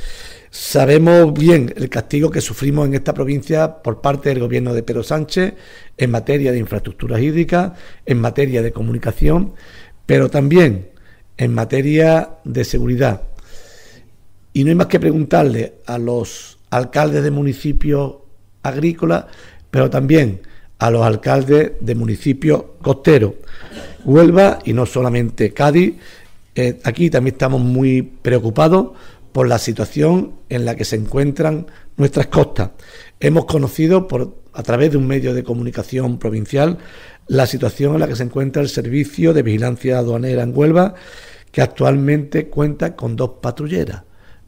Sabemos bien el castigo que sufrimos en esta provincia por parte del gobierno de Pedro Sánchez en materia de infraestructuras hídricas, en materia de comunicación, pero también en materia de seguridad y no hay más que preguntarle a los alcaldes de municipios agrícolas, pero también a los alcaldes de municipios costeros. Huelva y no solamente Cádiz, eh, aquí también estamos muy preocupados por la situación en la que se encuentran nuestras costas. Hemos conocido por, a través de un medio de comunicación provincial la situación en la que se encuentra el servicio de vigilancia aduanera en Huelva, que actualmente cuenta con dos patrulleras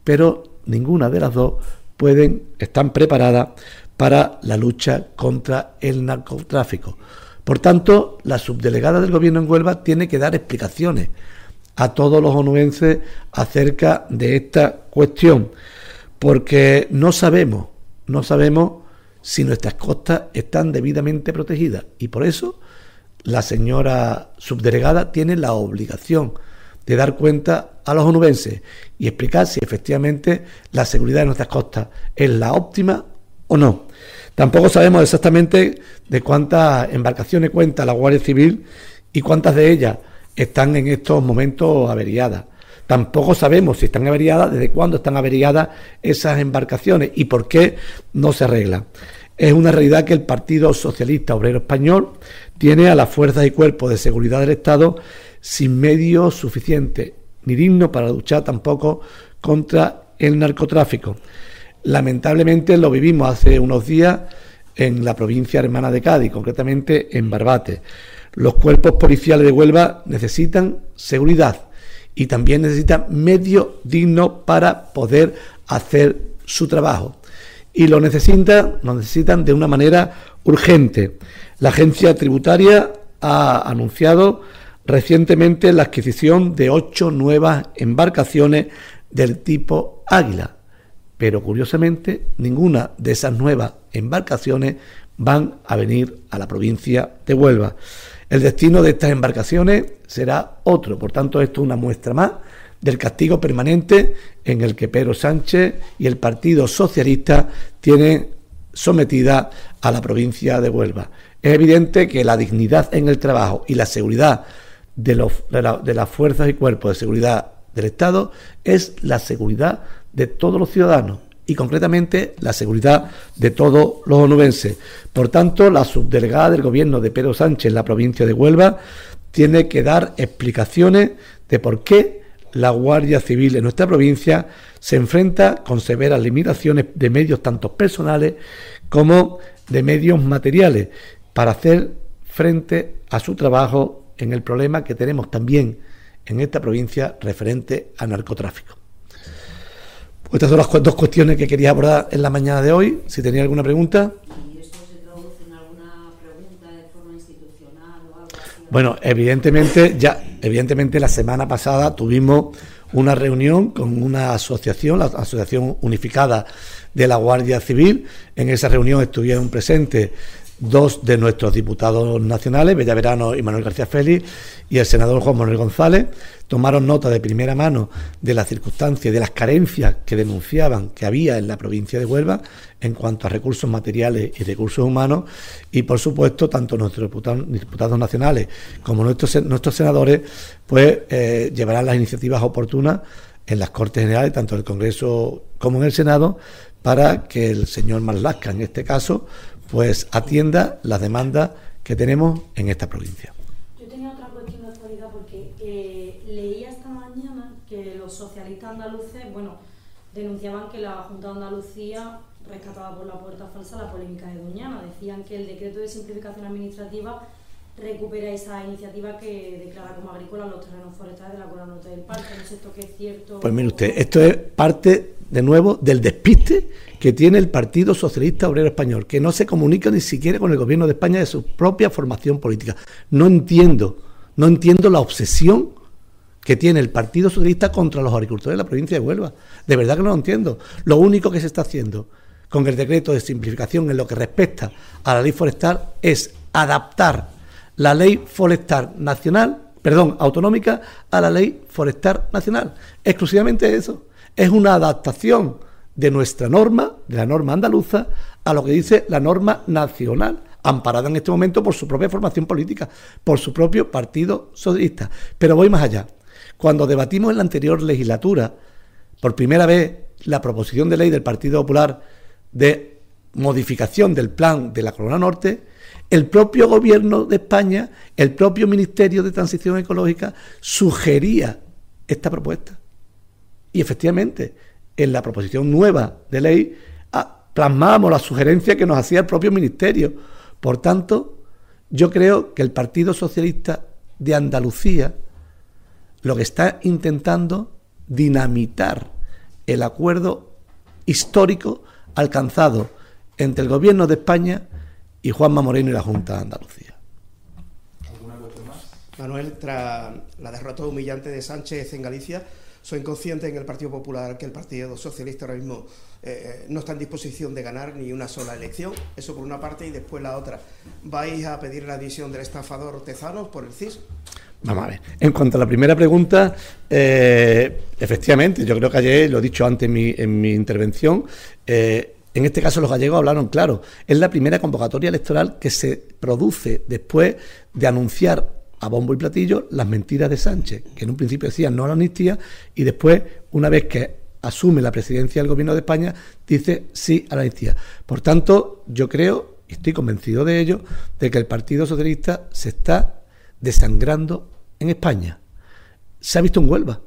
pero ninguna de las dos pueden, están preparadas para la lucha contra el narcotráfico. Por tanto, la subdelegada del gobierno en Huelva tiene que dar explicaciones a todos los onubenses acerca de esta cuestión, porque no sabemos, no sabemos si nuestras costas están debidamente protegidas y por eso la señora subdelegada tiene la obligación de dar cuenta a los onubenses y explicar si efectivamente la seguridad de nuestras costas es la óptima o no. Tampoco sabemos exactamente de cuántas embarcaciones cuenta la Guardia Civil y cuántas de ellas están en estos momentos averiadas. Tampoco sabemos si están averiadas, desde cuándo están averiadas esas embarcaciones y por qué no se arreglan. Es una realidad que el Partido Socialista Obrero Español tiene a las fuerzas y cuerpos de seguridad del Estado sin medios suficientes, ni dignos para luchar tampoco contra el narcotráfico. Lamentablemente lo vivimos hace unos días en la provincia hermana de Cádiz, concretamente en Barbate. Los cuerpos policiales de Huelva necesitan seguridad y también necesitan medios dignos para poder hacer su trabajo. Y lo necesitan, lo necesitan de una manera urgente. La agencia tributaria ha anunciado recientemente la adquisición de ocho nuevas embarcaciones del tipo Águila, pero curiosamente ninguna de esas nuevas embarcaciones van a venir a la provincia de Huelva. El destino de estas embarcaciones será otro, por tanto esto es una muestra más del castigo permanente en el que Pedro Sánchez y el Partido Socialista tienen sometida a la provincia de Huelva. Es evidente que la dignidad en el trabajo y la seguridad de, de, las fuerzas y cuerpos de seguridad del Estado es la seguridad de todos los ciudadanos y concretamente la seguridad de todos los onubenses. Por tanto, la subdelegada del gobierno de Pedro Sánchez en la provincia de Huelva tiene que dar explicaciones de por qué la Guardia Civil en nuestra provincia se enfrenta con severas limitaciones de medios tanto personales como de medios materiales para hacer frente a su trabajo en el problema que tenemos también en esta provincia referente al narcotráfico. Estas son las dos cuestiones que quería abordar en la mañana de hoy. Si tenía alguna pregunta. ¿Y esto se traduce en alguna pregunta de forma institucional o algo así? Bueno, evidentemente, ya, evidentemente la semana pasada tuvimos una reunión con una asociación, la Asociación Unificada de la Guardia Civil. En esa reunión estuvieron presentes dos de nuestros diputados nacionales, Bella Verano y Manuel García Félix, y el senador Juan Manuel González, tomaron nota de primera mano de las circunstancias, de las carencias que denunciaban que había en la provincia de Huelva en cuanto a recursos materiales y recursos humanos, y por supuesto, tanto nuestros diputados, nacionales como nuestros, senadores, pues eh, llevarán las iniciativas oportunas en las Cortes Generales, tanto en el Congreso como en el Senado, para que el señor Marlasca, en este caso, pues atienda las demandas que tenemos en esta provincia. Yo tenía otra cuestión de actualidad porque eh, leía esta mañana que los socialistas andaluces, bueno, denunciaban que la Junta de Andalucía rescataba por la puerta falsa la polémica de Doñana. Decían que el decreto de simplificación administrativa recupera esa iniciativa que declara como agrícola los terrenos forestales de la Cola Norte del Parque. No sé esto que es cierto. Pues mire usted, esto es parte de nuevo del despiste que tiene el Partido Socialista Obrero Español, que no se comunica ni siquiera con el gobierno de España de su propia formación política. No entiendo, no entiendo la obsesión que tiene el Partido Socialista contra los agricultores de la provincia de Huelva. De verdad que no lo entiendo. Lo único que se está haciendo con el decreto de simplificación en lo que respecta a la ley forestal es adaptar la ley forestal nacional, perdón, autonómica, a la ley forestal nacional. Exclusivamente eso. Es una adaptación de nuestra norma, de la norma andaluza, a lo que dice la norma nacional, amparada en este momento por su propia formación política, por su propio partido socialista. Pero voy más allá. Cuando debatimos en la anterior legislatura, por primera vez, la proposición de ley del Partido Popular de modificación del plan de la Corona Norte, el propio gobierno de España, el propio Ministerio de Transición Ecológica, sugería esta propuesta. Y efectivamente, en la proposición nueva de ley ah, plasmábamos la sugerencia que nos hacía el propio Ministerio. Por tanto, yo creo que el Partido Socialista de Andalucía lo que está intentando dinamitar el acuerdo histórico alcanzado entre el Gobierno de España y Juanma Moreno y la Junta de Andalucía. Manuel, tras la derrota humillante de Sánchez en Galicia, soy consciente en el Partido Popular que el Partido Socialista ahora mismo eh, eh, no está en disposición de ganar ni una sola elección. Eso por una parte y después la otra. ¿Vais a pedir la admisión del estafador Tezanos por el CIS? Vamos a ver. En cuanto a la primera pregunta, eh, efectivamente, yo creo que ayer, lo he dicho antes en mi, intervención, en este caso los gallegos hablaron claro. Es la primera convocatoria electoral que se produce después de anunciar a bombo y platillo las mentiras de Sánchez, que en un principio decían no a la amnistía y después, una vez que asume la presidencia del gobierno de España, dice sí a la amnistía. Por tanto, yo creo, y estoy convencido de ello, de que el Partido Socialista se está desangrando en España. Se ha visto en Huelva,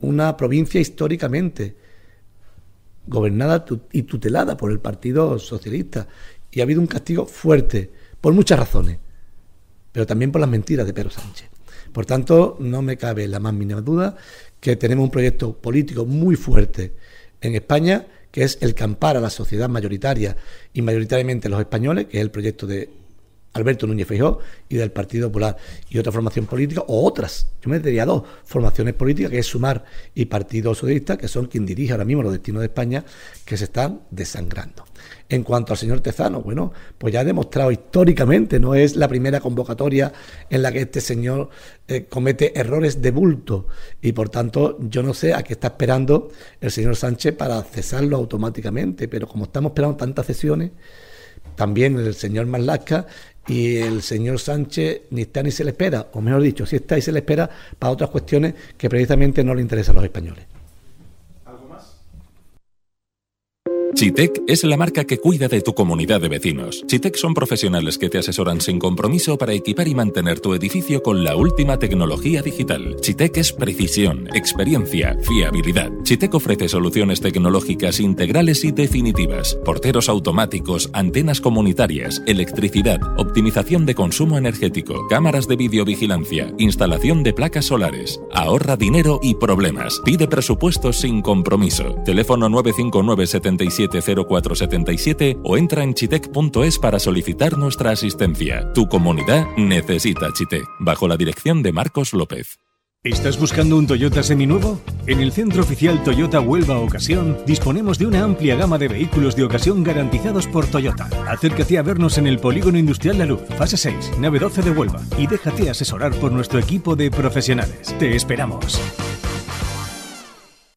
una provincia históricamente gobernada y tutelada por el Partido Socialista, y ha habido un castigo fuerte, por muchas razones pero también por las mentiras de Pedro Sánchez. Por tanto, no me cabe la más mínima duda que tenemos un proyecto político muy fuerte en España, que es el que ampara a la sociedad mayoritaria y mayoritariamente los españoles, que es el proyecto de Alberto Núñez Feijóo y del Partido Popular y otra formación política o otras, yo me diría dos formaciones políticas que es Sumar y Partido Socialista, que son quien dirige ahora mismo los destinos de España, que se están desangrando. En cuanto al señor Tezano, bueno, pues ya ha demostrado históricamente, no es la primera convocatoria en la que este señor eh, comete errores de bulto y por tanto yo no sé a qué está esperando el señor Sánchez para cesarlo automáticamente, pero como estamos esperando tantas sesiones, también el señor Marlasca y el señor Sánchez ni está ni se le espera, o mejor dicho, si está y se le espera para otras cuestiones que precisamente no le interesan a los españoles. Chitec es la marca que cuida de tu comunidad de vecinos. Chitec son profesionales que te asesoran sin compromiso para equipar y mantener tu edificio con la última tecnología digital. Chitec es precisión, experiencia, fiabilidad. Chitec ofrece soluciones tecnológicas integrales y definitivas. Porteros automáticos, antenas comunitarias, electricidad, optimización de consumo energético, cámaras de videovigilancia, instalación de placas solares. Ahorra dinero y problemas. Pide presupuestos sin compromiso. Teléfono 959 77 0477 o entra en chitec.es para solicitar nuestra asistencia. Tu comunidad necesita Chitec, bajo la dirección de Marcos López. ¿Estás buscando un Toyota seminuevo? En el Centro Oficial Toyota Huelva Ocasión disponemos de una amplia gama de vehículos de ocasión garantizados por Toyota. Acércate a vernos en el Polígono Industrial La Luz, fase 6, nave 12 de Huelva y déjate asesorar por nuestro equipo de profesionales. Te esperamos.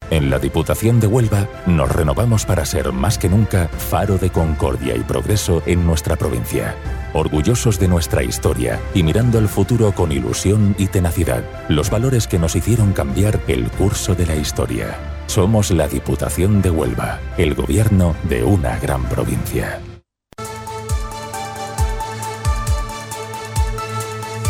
En la Diputación de Huelva nos renovamos para ser más que nunca faro de concordia y progreso en nuestra provincia. Orgullosos de nuestra historia y mirando al futuro con ilusión y tenacidad, los valores que nos hicieron cambiar el curso de la historia. Somos la Diputación de Huelva, el gobierno de una gran provincia.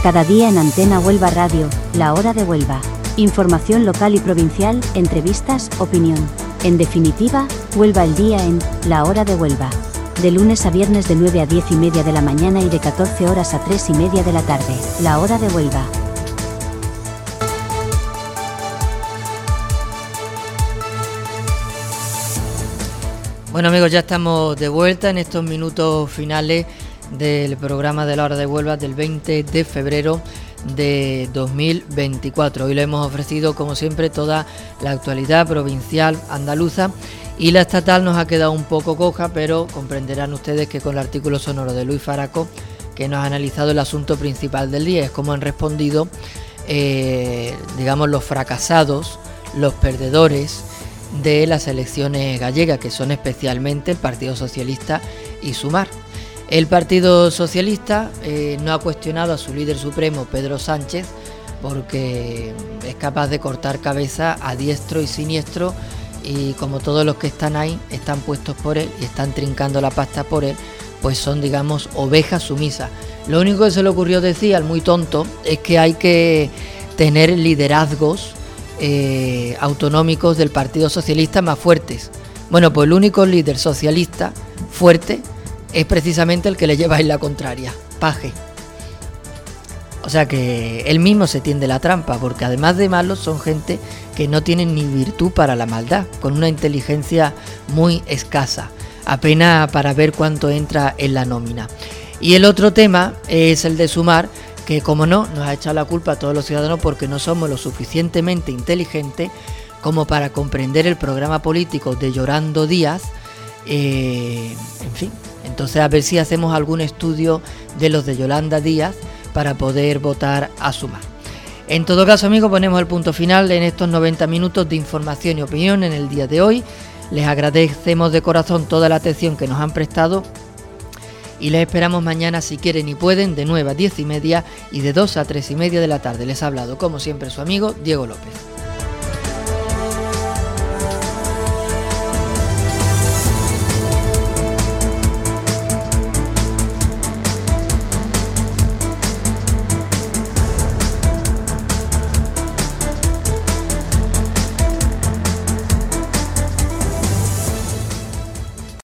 Cada día en Antena Huelva Radio, la hora de Huelva. Información local y provincial, entrevistas, opinión. En definitiva, Huelva el día en La Hora de Huelva. De lunes a viernes de 9 a 10 y media de la mañana y de 14 horas a 3 y media de la tarde. La Hora de Huelva. Bueno amigos, ya estamos de vuelta en estos minutos finales del programa de la hora de Huelva del 20 de febrero de 2024. Hoy le hemos ofrecido, como siempre, toda la actualidad provincial andaluza y la estatal nos ha quedado un poco coja, pero comprenderán ustedes que con el artículo sonoro de Luis Faraco, que nos ha analizado el asunto principal del día, es cómo han respondido, eh, digamos, los fracasados, los perdedores de las elecciones gallegas, que son especialmente el Partido Socialista y Sumar. El Partido Socialista eh, no ha cuestionado a su líder supremo, Pedro Sánchez, porque es capaz de cortar cabeza a diestro y siniestro y como todos los que están ahí están puestos por él y están trincando la pasta por él, pues son, digamos, ovejas sumisas. Lo único que se le ocurrió decir al muy tonto es que hay que tener liderazgos eh, autonómicos del Partido Socialista más fuertes. Bueno, pues el único líder socialista fuerte es precisamente el que le lleva en la contraria, paje. O sea que él mismo se tiende la trampa, porque además de malos son gente que no tienen ni virtud para la maldad, con una inteligencia muy escasa, apenas para ver cuánto entra en la nómina. Y el otro tema es el de sumar, que como no, nos ha echado la culpa a todos los ciudadanos porque no somos lo suficientemente inteligentes como para comprender el programa político de Llorando Díaz, eh, en fin, entonces a ver si hacemos algún estudio de los de Yolanda Díaz para poder votar a sumar. En todo caso, amigos, ponemos el punto final en estos 90 minutos de información y opinión en el día de hoy. Les agradecemos de corazón toda la atención que nos han prestado y les esperamos mañana si quieren y pueden de 9 a 10 y media y de 2 a 3 y media de la tarde. Les ha hablado como siempre su amigo Diego López.